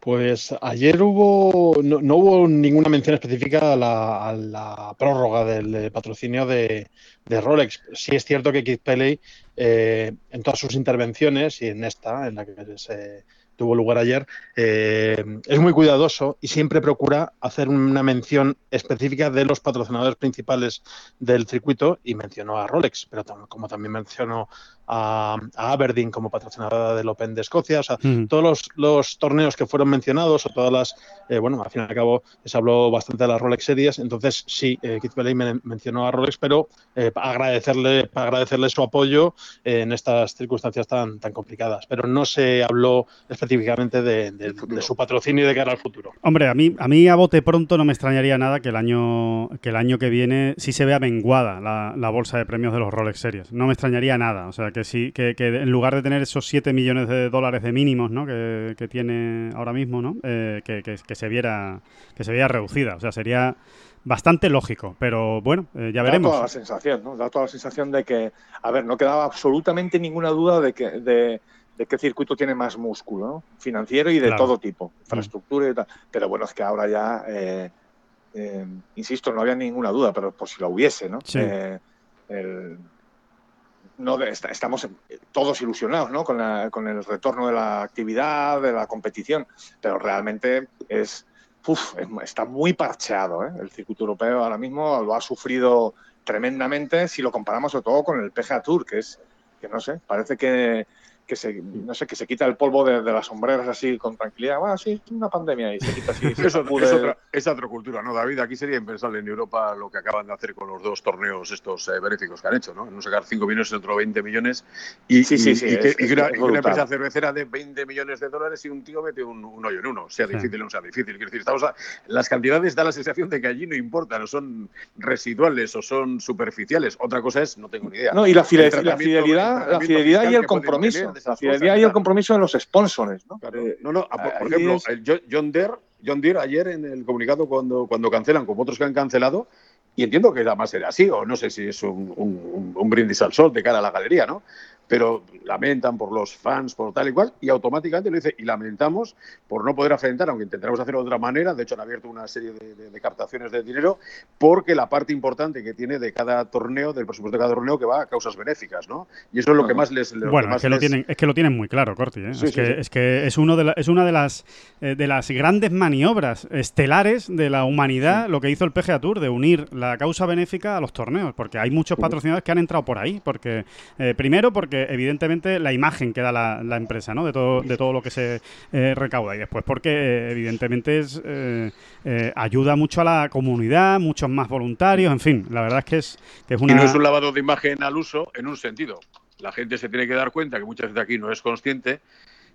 Pues ayer hubo, no, hubo ninguna mención específica a la, prórroga del, patrocinio de, de, Rolex. Sí es cierto que Keith Pelley, eh, en todas sus intervenciones y en esta, en la que se tuvo lugar ayer, eh, es muy cuidadoso y siempre procura hacer una mención específica de los patrocinadores principales del circuito y mencionó a Rolex, pero como también mencionó a, a, Aberdeen como patrocinadora del Open de Escocia, o sea, mm. todos los, los, torneos que fueron mencionados o todas las, eh, bueno, al fin y al cabo se habló bastante de las Rolex Series, entonces sí, eh, Keith me mencionó a Rolex, pero eh, para agradecerle, para agradecerle su apoyo en estas circunstancias tan, tan complicadas, pero no se habló específicamente de, de, de, su patrocinio y de cara al futuro. Hombre, a mí, a mí a bote pronto no me extrañaría nada que el año, que el año que viene sí se vea menguada la, la bolsa de premios de los Rolex Series, no me extrañaría nada, o sea, que sí, que, que, en lugar de tener esos 7 millones de dólares de mínimos ¿no? que, que tiene ahora mismo, ¿no? Eh, que, que, se viera que se viera reducida. O sea, sería bastante lógico, pero bueno, eh, ya veremos. Da toda la sensación, ¿no? Da toda la sensación de que, a ver, no quedaba absolutamente ninguna duda de que de, de qué circuito tiene más músculo, ¿no? Financiero y de claro. todo tipo, infraestructura y tal. Pero bueno, es que ahora ya, eh, eh, insisto, no había ninguna duda, pero por si lo hubiese, ¿no? Sí. el, no estamos todos ilusionados ¿no? con, la, con, el retorno de la actividad, de la competición, pero realmente es, uf, está muy parcheado. ¿eh? El circuito europeo ahora mismo lo ha sufrido tremendamente si lo comparamos sobre todo con el PGA Tour, que es, que no sé, parece que que se, no sé, que se quita el polvo de, de las sombreras así con tranquilidad. Bueno, sí, es una pandemia y se quita así. Se es, otra, es otra cultura, ¿no, David? Aquí sería impensable en Europa lo que acaban de hacer con los dos torneos estos eh, benéficos que han hecho, ¿no? No sacar 5 millones y otro 20 millones. Y, sí, sí, sí, y, es, y, que, una, empresa cervecera de 20 millones de dólares y un tío mete un, un hoyo en uno, sea difícil o no sea difícil. Quiero decir, estamos a, las cantidades da la sensación de que allí no importan, o son residuales o son superficiales. Otra cosa es, no tengo ni idea. No, y la, fidelidad, la fidelidad, la fidelidad y el compromiso. La fidelidad y el compromiso de los sponsors, ¿no? Claro. No, no, por ejemplo, es... el John Deere, John Deere ayer en el comunicado cuando, cuando cancelan, como otros que han cancelado, y entiendo que además era así, o no sé si es un, un, un brindis al sol de cara a la galería, ¿no? Pero lamentan por los fans, por tal y cual, y automáticamente lo dice, y lamentamos por no poder afrontar, aunque intentaremos hacerlo de otra manera, de hecho han abierto una serie de, de, de, captaciones de dinero, porque la parte importante que tiene de cada torneo, del presupuesto de cada torneo, que va a causas benéficas, ¿no? Y eso es lo que más les... Lo bueno, que más es, que les... Lo tienen, es que lo tienen muy claro, Corti, ¿eh? Sí, es, sí, que, sí. es, que, es uno de la, es una de las, eh, de las grandes maniobras estelares de la humanidad, lo que hizo el PGA Tour, de unir la causa benéfica a los torneos, porque hay muchos patrocinadores que han entrado por ahí, porque eh, primero porque evidentemente la imagen que da la, la empresa, ¿no? De todo, de todo lo que se eh, recauda. Y después porque, eh, evidentemente, es, eh, ayuda mucho a la comunidad, muchos más voluntarios, en fin, la verdad es que es, que es una... Y no es un lavado de imagen al uso en un sentido. La gente se tiene que dar cuenta, que muchas veces aquí no es consciente,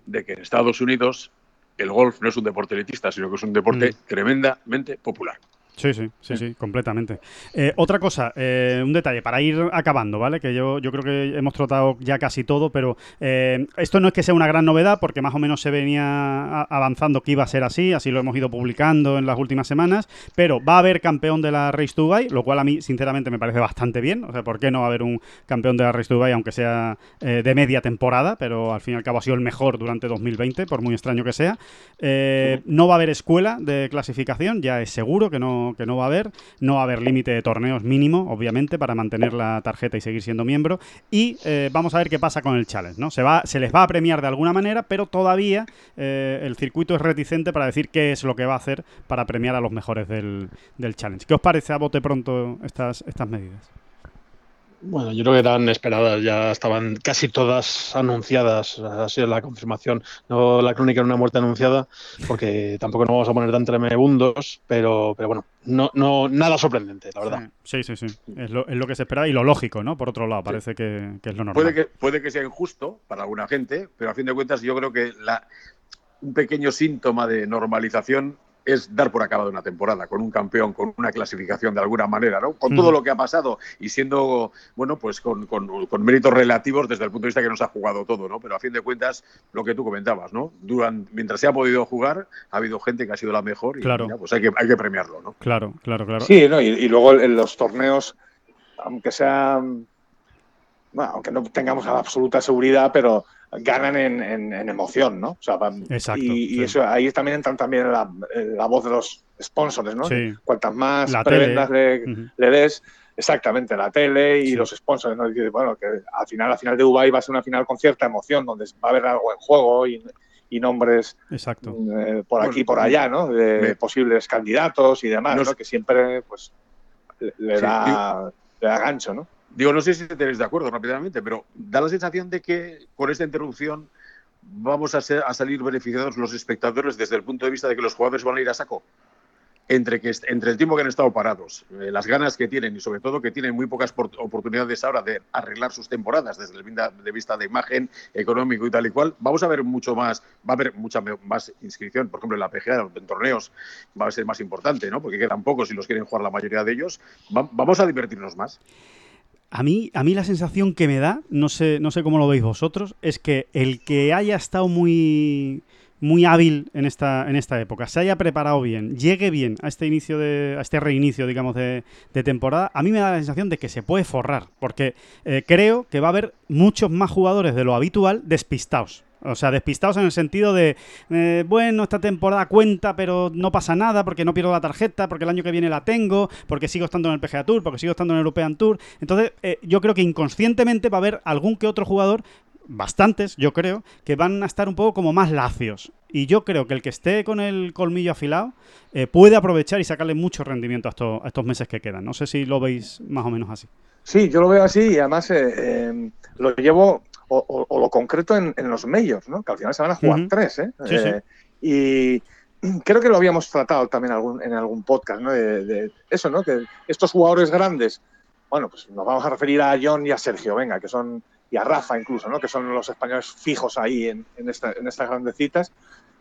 de que en Estados Unidos el golf no es un deporte elitista, sino que es un deporte mm. tremendamente popular. Sí, sí, sí, sí, completamente. Eh, otra cosa, eh, un detalle, para ir acabando, ¿vale? Que yo, yo creo que hemos tratado ya casi todo, pero eh, esto no es que sea una gran novedad, porque más o menos se venía avanzando que iba a ser así, así lo hemos ido publicando en las últimas semanas, pero va a haber campeón de la Race to Dubai, lo cual a mí, sinceramente, me parece bastante bien. O sea, ¿por qué no va a haber un campeón de la Race to Dubai, aunque sea de media temporada, pero al fin y al cabo ha sido el mejor durante 2020, por muy extraño que sea? No va a haber escuela de clasificación, ya es seguro que no que no va a haber. No va a haber límite de torneos mínimo, obviamente, para mantener la tarjeta y seguir siendo miembro. Y eh, vamos a ver qué pasa con el challenge, ¿no? Se, va, se les va a premiar de alguna manera, pero todavía eh, el circuito es reticente para decir qué es lo que va a hacer para premiar a los mejores del, del challenge. ¿Qué os parece a bote pronto estas, estas medidas? Bueno, yo creo que eran esperadas, ya estaban casi todas anunciadas, ha sido la confirmación, no la crónica era una muerte anunciada, porque tampoco nos vamos a poner tan tremebundos, pero, pero bueno, no, no, nada sorprendente, la verdad. Sí, sí, sí, es lo, es lo que se espera y lo lógico, ¿no? Por otro lado, parece sí. que, que, es lo normal. Puede que, puede que sea injusto para alguna gente, pero a fin de cuentas yo creo que la, un pequeño síntoma de normalización es dar por acabado una temporada con un campeón, con una clasificación de alguna manera, ¿no? Con todo lo que ha pasado y siendo, bueno, pues con, méritos relativos desde el punto de vista que nos ha jugado todo, ¿no? Pero a fin de cuentas, lo que tú comentabas, ¿no? Durante, mientras se ha podido jugar, ha habido gente que ha sido la mejor y claro. pues hay que, hay que premiarlo, ¿no? Claro, claro, claro. Sí, ¿no? y, luego en los torneos, aunque sea, bueno, aunque no tengamos la absoluta seguridad, pero ganan en, emoción, ¿no? Exacto, y, eso ahí también entra también la, la voz de los sponsors, ¿no? Sí. Cuantas más la prebendas le, des, exactamente, la tele y los sponsors, ¿no? bueno, que al final, la final de Dubai va a ser una final con cierta emoción, donde va a haber algo en juego y, nombres Exacto. Eh, por aquí y por allá, ¿no? De posibles candidatos y demás, ¿no? Que siempre, pues, le, da, le da gancho, ¿no? Digo, no sé si tenéis de acuerdo rápidamente, pero da la sensación de que con esta interrupción vamos a, a salir beneficiados los espectadores desde el punto de vista de que los jugadores van a ir a saco entre, que, entre el tiempo que han estado parados, eh, las ganas que tienen y sobre todo que tienen muy pocas oportunidades ahora de arreglar sus temporadas desde el punto de vista de imagen, económico y tal y cual, vamos a ver mucho más, va a haber mucha más inscripción, por ejemplo en la PGA, en torneos va a ser más importante, ¿no? porque quedan pocos y los quieren jugar la mayoría de ellos, vamos a divertirnos más. A mí, a mí la sensación que me da, no sé, no sé cómo lo veis vosotros, es que el que haya estado muy, muy hábil en esta, en esta época, se haya preparado bien, llegue bien a este inicio de, a este reinicio, digamos, de, temporada, a mí me da la sensación de que se puede forrar, porque eh, creo que va a haber muchos más jugadores de lo habitual despistados. O sea, despistados en el sentido de, eh, bueno, esta temporada cuenta, pero no pasa nada porque no pierdo la tarjeta, porque el año que viene la tengo, porque sigo estando en el PGA Tour, porque sigo estando en el European Tour. Entonces, eh, yo creo que inconscientemente va a haber algún que otro jugador bastantes, yo creo, que van a estar un poco como más lacios. Y yo creo que el que esté con el colmillo afilado eh, puede aprovechar y sacarle mucho rendimiento a a estos meses que quedan. No sé si lo veis más o menos así. Sí, yo lo veo así y además lo llevo o, lo concreto en, los medios, ¿no? que al final se van a jugar tres. ¿eh? eh y creo que lo habíamos tratado también en algún podcast, ¿no? De, eso, ¿no? Que estos jugadores grandes, bueno, pues nos vamos a referir a John y a Sergio, venga, que son, y a Rafa incluso, ¿no? Que son los españoles fijos ahí en, estas grandecitas.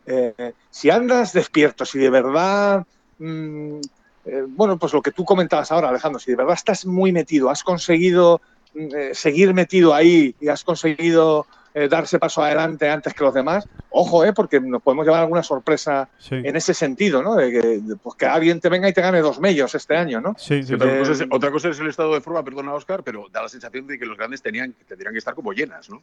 Eh, si andas despierto, si de verdad, mm, eh, bueno, pues lo que tú comentabas ahora, Alejandro, si de verdad estás muy metido, has conseguido eh, seguir metido ahí y has conseguido eh, darse paso adelante antes que los demás, ojo, eh, porque nos podemos llevar alguna sorpresa en ese sentido, ¿no? De que, pues que alguien te venga y te gane dos medios este año, ¿no? Sí, sí. otra, cosa es, el estado de forma, perdona, Oscar, pero da la sensación de que los grandes tenían, tendrían que estar como llenas, ¿no?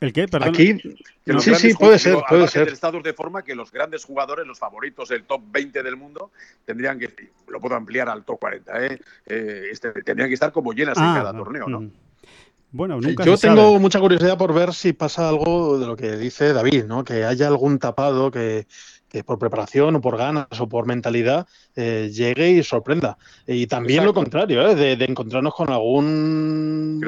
¿El qué? Perdón. Aquí, sí, sí, puede ser, puede ser. estados de forma que los grandes jugadores, los favoritos, el top 20 del mundo, tendrían que, lo puedo ampliar al top 40, ¿eh? eh este, tendrían que estar como llenas en ah, cada torneo, ¿no? Bueno, nunca Yo tengo mucha curiosidad por ver si pasa algo de lo que dice David, ¿no? Que haya algún tapado que, por preparación o por ganas o por mentalidad eh, llegue y sorprenda. Y también lo contrario, ¿eh? de, encontrarnos con algún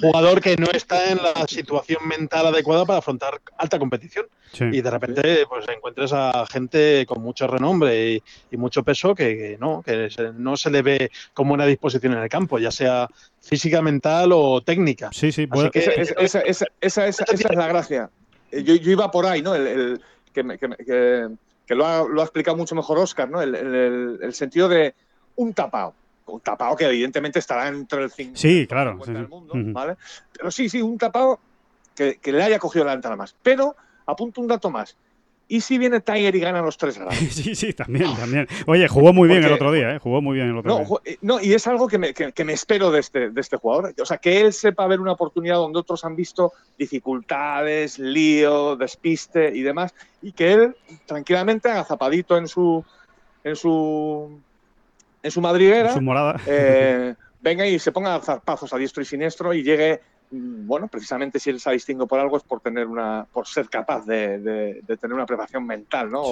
jugador que no está en la situación mental adecuada para afrontar alta competición. Y de repente pues encuentres a gente con mucho renombre y, mucho peso que, no, que no se le ve con buena disposición en el campo, ya sea física, mental o técnica. Sí, sí, esa, es la gracia. Yo, iba por ahí, ¿no? El, que, que lo ha, lo ha explicado mucho mejor Oscar, ¿no? El, el, sentido de un tapado. Un tapado que evidentemente estará entre el 5 sí, claro, del mundo, ¿vale? Pero sí, sí, un tapado que, que, le haya cogido la nada más. Pero apunto un dato más. ¿Y si viene Tiger y gana los tres grandes? sí, sí, también, también. Oye, jugó muy bien el otro día, ¿eh? Jugó muy bien el otro no, día. Eh, no, y es algo que me, que, me espero de este, de este jugador. O sea, que él sepa ver una oportunidad donde otros han visto dificultades, lío, despiste y demás, y que él tranquilamente haga zapadito en su, en su, en su madriguera. En su morada. Eh, venga y se ponga a dar pasos a diestro y siniestro y llegue bueno, precisamente si él se ha distinguido por algo es por tener una, por ser capaz de, tener una preparación mental, ¿no?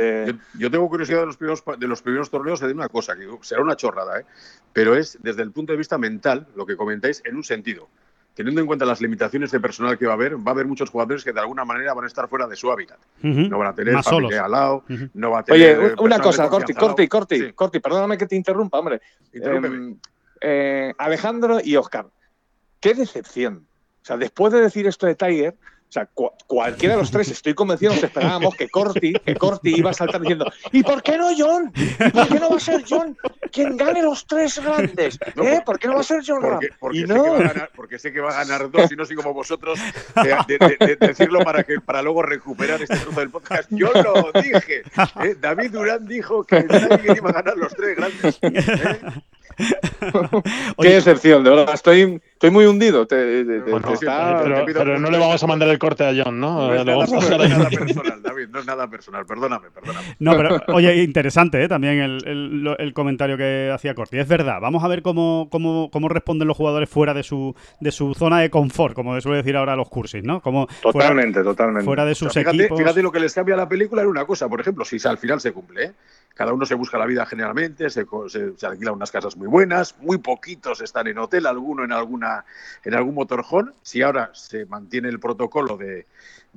Eh, yo, tengo curiosidad de los primeros de los primeros torneos de una cosa, que será una chorrada, ¿eh? pero es desde el punto de vista mental, lo que comentáis, en un sentido. Teniendo en cuenta las limitaciones de personal que va a haber, va a haber muchos jugadores que de alguna manera van a estar fuera de su hábitat. No van a tener familia al lado, no va a tener. Oye, una cosa, Corti, Corti, Corti, Corti, perdóname que te interrumpa, hombre. Em, eh, Alejandro y Oscar, qué decepción. O sea, después de decir esto de Tiger, O sea, cu- cualquiera de los tres, estoy convencido, nos esperábamos que Corti, que Corti iba a saltar diciendo, ¿y por qué no John? ¿Y por qué no va a ser John quien gane los tres grandes? ¿Eh? por- ¿Por qué no va a ser John? Porque, porque Y sé no, que va a ganar, porque sé que va a ganar dos y no soy como vosotros de, de- de- de decirlo para que para luego recuperar este trozo del podcast. Yo lo dije. ¿eh? David Durán dijo que nadie iba a ganar los tres grandes. ¿eh? qué excepción, de verdad, estoy, estoy muy hundido. Te, te- te- Bueno, te está- pero, pero no le vamos a mandar el corte a John, ¿no? No es Le vamos a nada, dejar no es nada personal, David, no es nada personal. Perdóname, perdóname. No, pero oye, interesante ¿eh? también el, el- comentario que hacía Corti. Es verdad, vamos a ver cómo, cómo, cómo responden los jugadores fuera de su, de su zona de confort, como se suele decir ahora los cursis, ¿no? Como fuera, Totalmente, totalmente. fuera de O sea, sus fíjate, equipos. fíjate lo que les cambia a la película en una cosa, por ejemplo, si al final se cumple, ¿eh? Cada uno se busca la vida generalmente, se, se, se alquila unas casas muy buenas, muy poquitos están en hotel, alguno en alguna en algún motorhome. Si ahora se mantiene el protocolo de,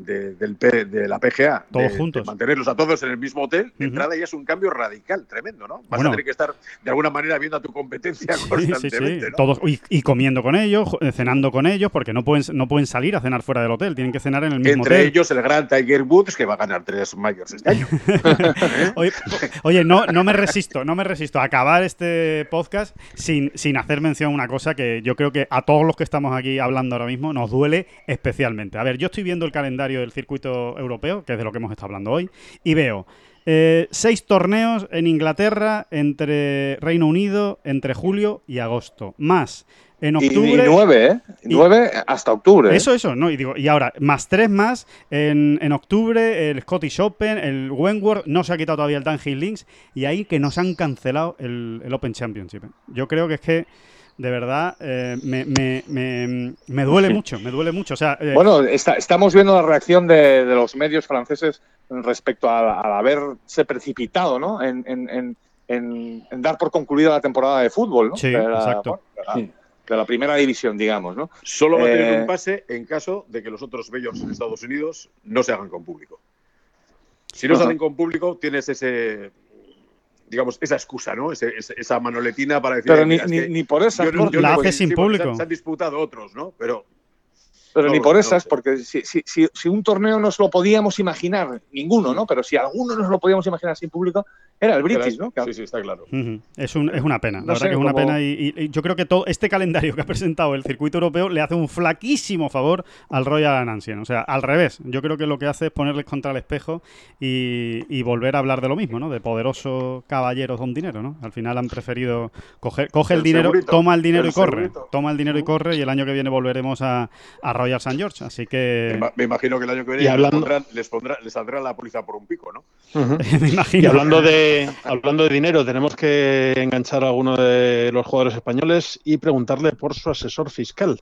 de, del P- de la PGA, Todos de, juntos. de mantenerlos a todos en el mismo hotel, de entrada ya es un cambio radical, tremendo, ¿no? Vas Bueno. a tener que estar de alguna manera viendo a tu competencia Sí, constantemente, sí. ¿no? Todos, y, y comiendo con ellos, eh, cenando con ellos, porque no pueden, no pueden salir a cenar fuera del hotel, tienen que cenar en el mismo Entre hotel. ellos el gran Tiger Woods, que va a ganar tres mayores este año. Oye, oye, no, no me resisto, no me resisto a acabar este podcast sin, sin hacer mención a una cosa que yo creo que a todos los que estamos aquí hablando ahora mismo nos duele especialmente. A ver, yo estoy viendo el calendario del circuito europeo, que es de lo que hemos estado hablando hoy, y veo eh, seis torneos en Inglaterra entre Reino Unido entre julio y agosto, más en Y, y octubre. nueve, ¿eh? Y- Nueve hasta octubre. ¿eh? Eso, eso, no, y digo, y ahora, más tres más en, en octubre, el Scottish Open, el Wentworth, no se ha quitado todavía el Dunhill Links, y ahí que nos han cancelado el, el Open Championship. ¿eh? Yo creo que es que, de verdad, eh, me, me- me- me duele mucho, me duele mucho. O sea, eh, Bueno, está- estamos viendo la reacción de, de los medios franceses respecto a- al haberse precipitado ¿no? en, en- en- en- en dar por concluida la temporada de fútbol. ¿no? Sí, de la, exacto. bueno, de la- de la primera división, digamos. ¿no? Solo va a tener Eh, un pase en caso de que los otros bellos en Estados Unidos no se hagan con público. Si no se hacen con público, tienes ese, digamos, esa excusa, ¿no? Ese- ese- esa manoletina para decir. Pero "Eh, ni, ni, ni por esas, yo La hace sin sí, se público. Se han disputado otros, ¿no? Pero pero no ni por no esas, porque si, si- si- si un torneo nos lo podíamos imaginar, ninguno, ¿no? Pero si alguno nos lo podíamos imaginar sin público, era el British, ¿no? Sí, sí, está claro. Es, un- es una pena, No la verdad sé, que es una como- pena y, y- y yo creo que todo este calendario que ha presentado el circuito europeo le hace un flaquísimo favor al Royal Ancien. O sea, al revés, yo creo que lo que hace es ponerles contra el espejo y, y volver a hablar de lo mismo, ¿no? De poderosos caballeros con dinero, ¿no? Al final han preferido coger, coge el, El dinero, segurito, toma el dinero el y corre, segurito. toma el dinero y corre y el año que viene volveremos a, a Royal St. George. Así que me imagino que el año que Y viene hablando- les, pondrán- les, pondrá- les saldrá la póliza por un pico, ¿no? Me Y imagino. hablando de, hablando de dinero, tenemos que enganchar a alguno de los jugadores españoles y preguntarle por su asesor fiscal.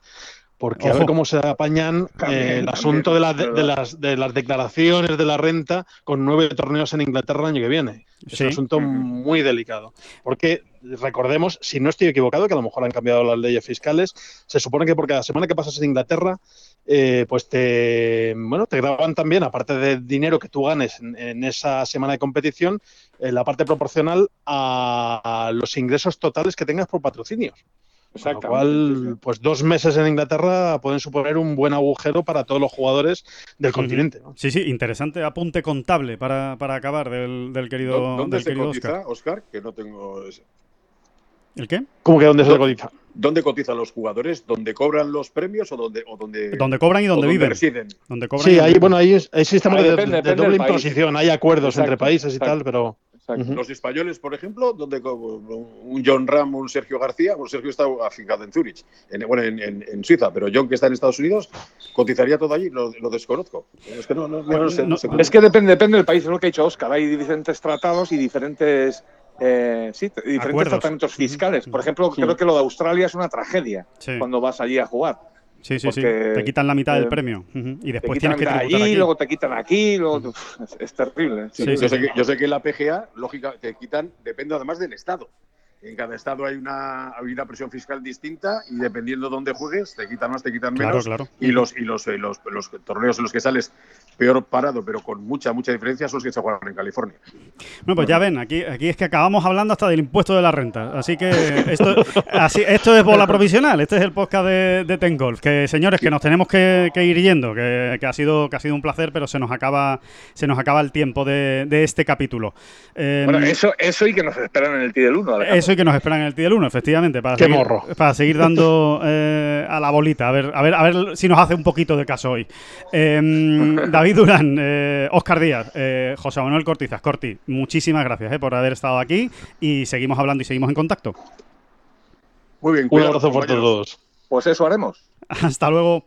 Porque a Ojo. ver cómo se apañan eh, También, el también, asunto de, la- de- las, de las declaraciones de la renta con nueve torneos en Inglaterra el año que viene. Es Sí. un asunto muy delicado. Porque recordemos, si no estoy equivocado, que a lo mejor han cambiado las leyes fiscales, se supone que por cada semana que pasas en Inglaterra, eh, pues te, bueno, te graban también, aparte del dinero que tú ganes en, en esa semana de competición, eh, la parte proporcional a, a los ingresos totales que tengas por patrocinios. Con lo Exactamente, cual, pues dos meses en Inglaterra pueden suponer un buen agujero para todos los jugadores del continente. ¿no? Sí, sí, interesante apunte contable para, para acabar del, del querido, ¿Dó- ¿Dónde del se querido cotiza, Oscar. Oscar? Que no tengo. ese- ¿El qué? ¿Cómo que dónde se ¿Dó- cotiza? ¿Dónde cotizan los jugadores? ¿Dónde cobran los premios o dónde, o dónde, Donde cobran y donde viven. residen? Donde cobran y Sí, donde hay, viven. bueno, hay, hay sistemas Ahí de, depende, de depende doble país. imposición, hay acuerdos Exacto, entre países y tal, pero. Los españoles, por ejemplo, donde un John Ram, un Sergio García, pues Sergio está afincado en Zurich, en, bueno, en, en- en Suiza, pero John que está en Estados Unidos, cotizaría todo allí, lo, lo desconozco. Es que no, no, no, no sé, no sé cómo. Es que depende, depende del país, es lo que ha dicho Oscar. Hay diferentes tratados y diferentes, eh, sí, diferentes Acuerdos. tratamientos fiscales. Por ejemplo, Sí. creo que lo de Australia es una tragedia Sí. cuando vas allí a jugar. Sí, sí, sí. porque, Te quitan la mitad del eh, premio. Y Te después quitan tienes que tributar allí, aquí. luego te quitan aquí, luego es, es terrible. Sí, yo, sí, sé. Que, yo sé que en la PGA, lógica, te quitan, depende además del Estado. En cada estado hay una, hay una presión fiscal distinta y dependiendo de dónde juegues, te quitan más, te quitan Claro, menos. claro. Y los y los, eh, los, los torneos en los que sales peor parado, pero con mucha, mucha diferencia, son los que se juegan en California. Bueno, pues ya ven, aquí, aquí es que acabamos hablando hasta del impuesto de la renta. Así que esto, así, esto es bola provisional. Este es el podcast de, de Ten Golf. Que señores, que nos tenemos que, que ir yendo, que, que ha sido, que ha sido un placer, pero se nos acaba, se nos acaba el tiempo de, de este capítulo. Eh, Bueno, eso, eso y que nos esperan en el T del 1. Eso y que nos esperan en el T del 1, efectivamente, para Qué seguir, morro. para seguir dando eh, a la bolita, a ver, a ver, a ver si nos hace un poquito de caso hoy. Eh, David Durán, eh, Oscar Díaz, eh, José Manuel Cortizas, Corti, muchísimas gracias eh, por haber estado aquí y seguimos hablando y seguimos en contacto. Muy bien, Un cuidado, abrazo fuerte a todos. Pues eso haremos. Hasta luego.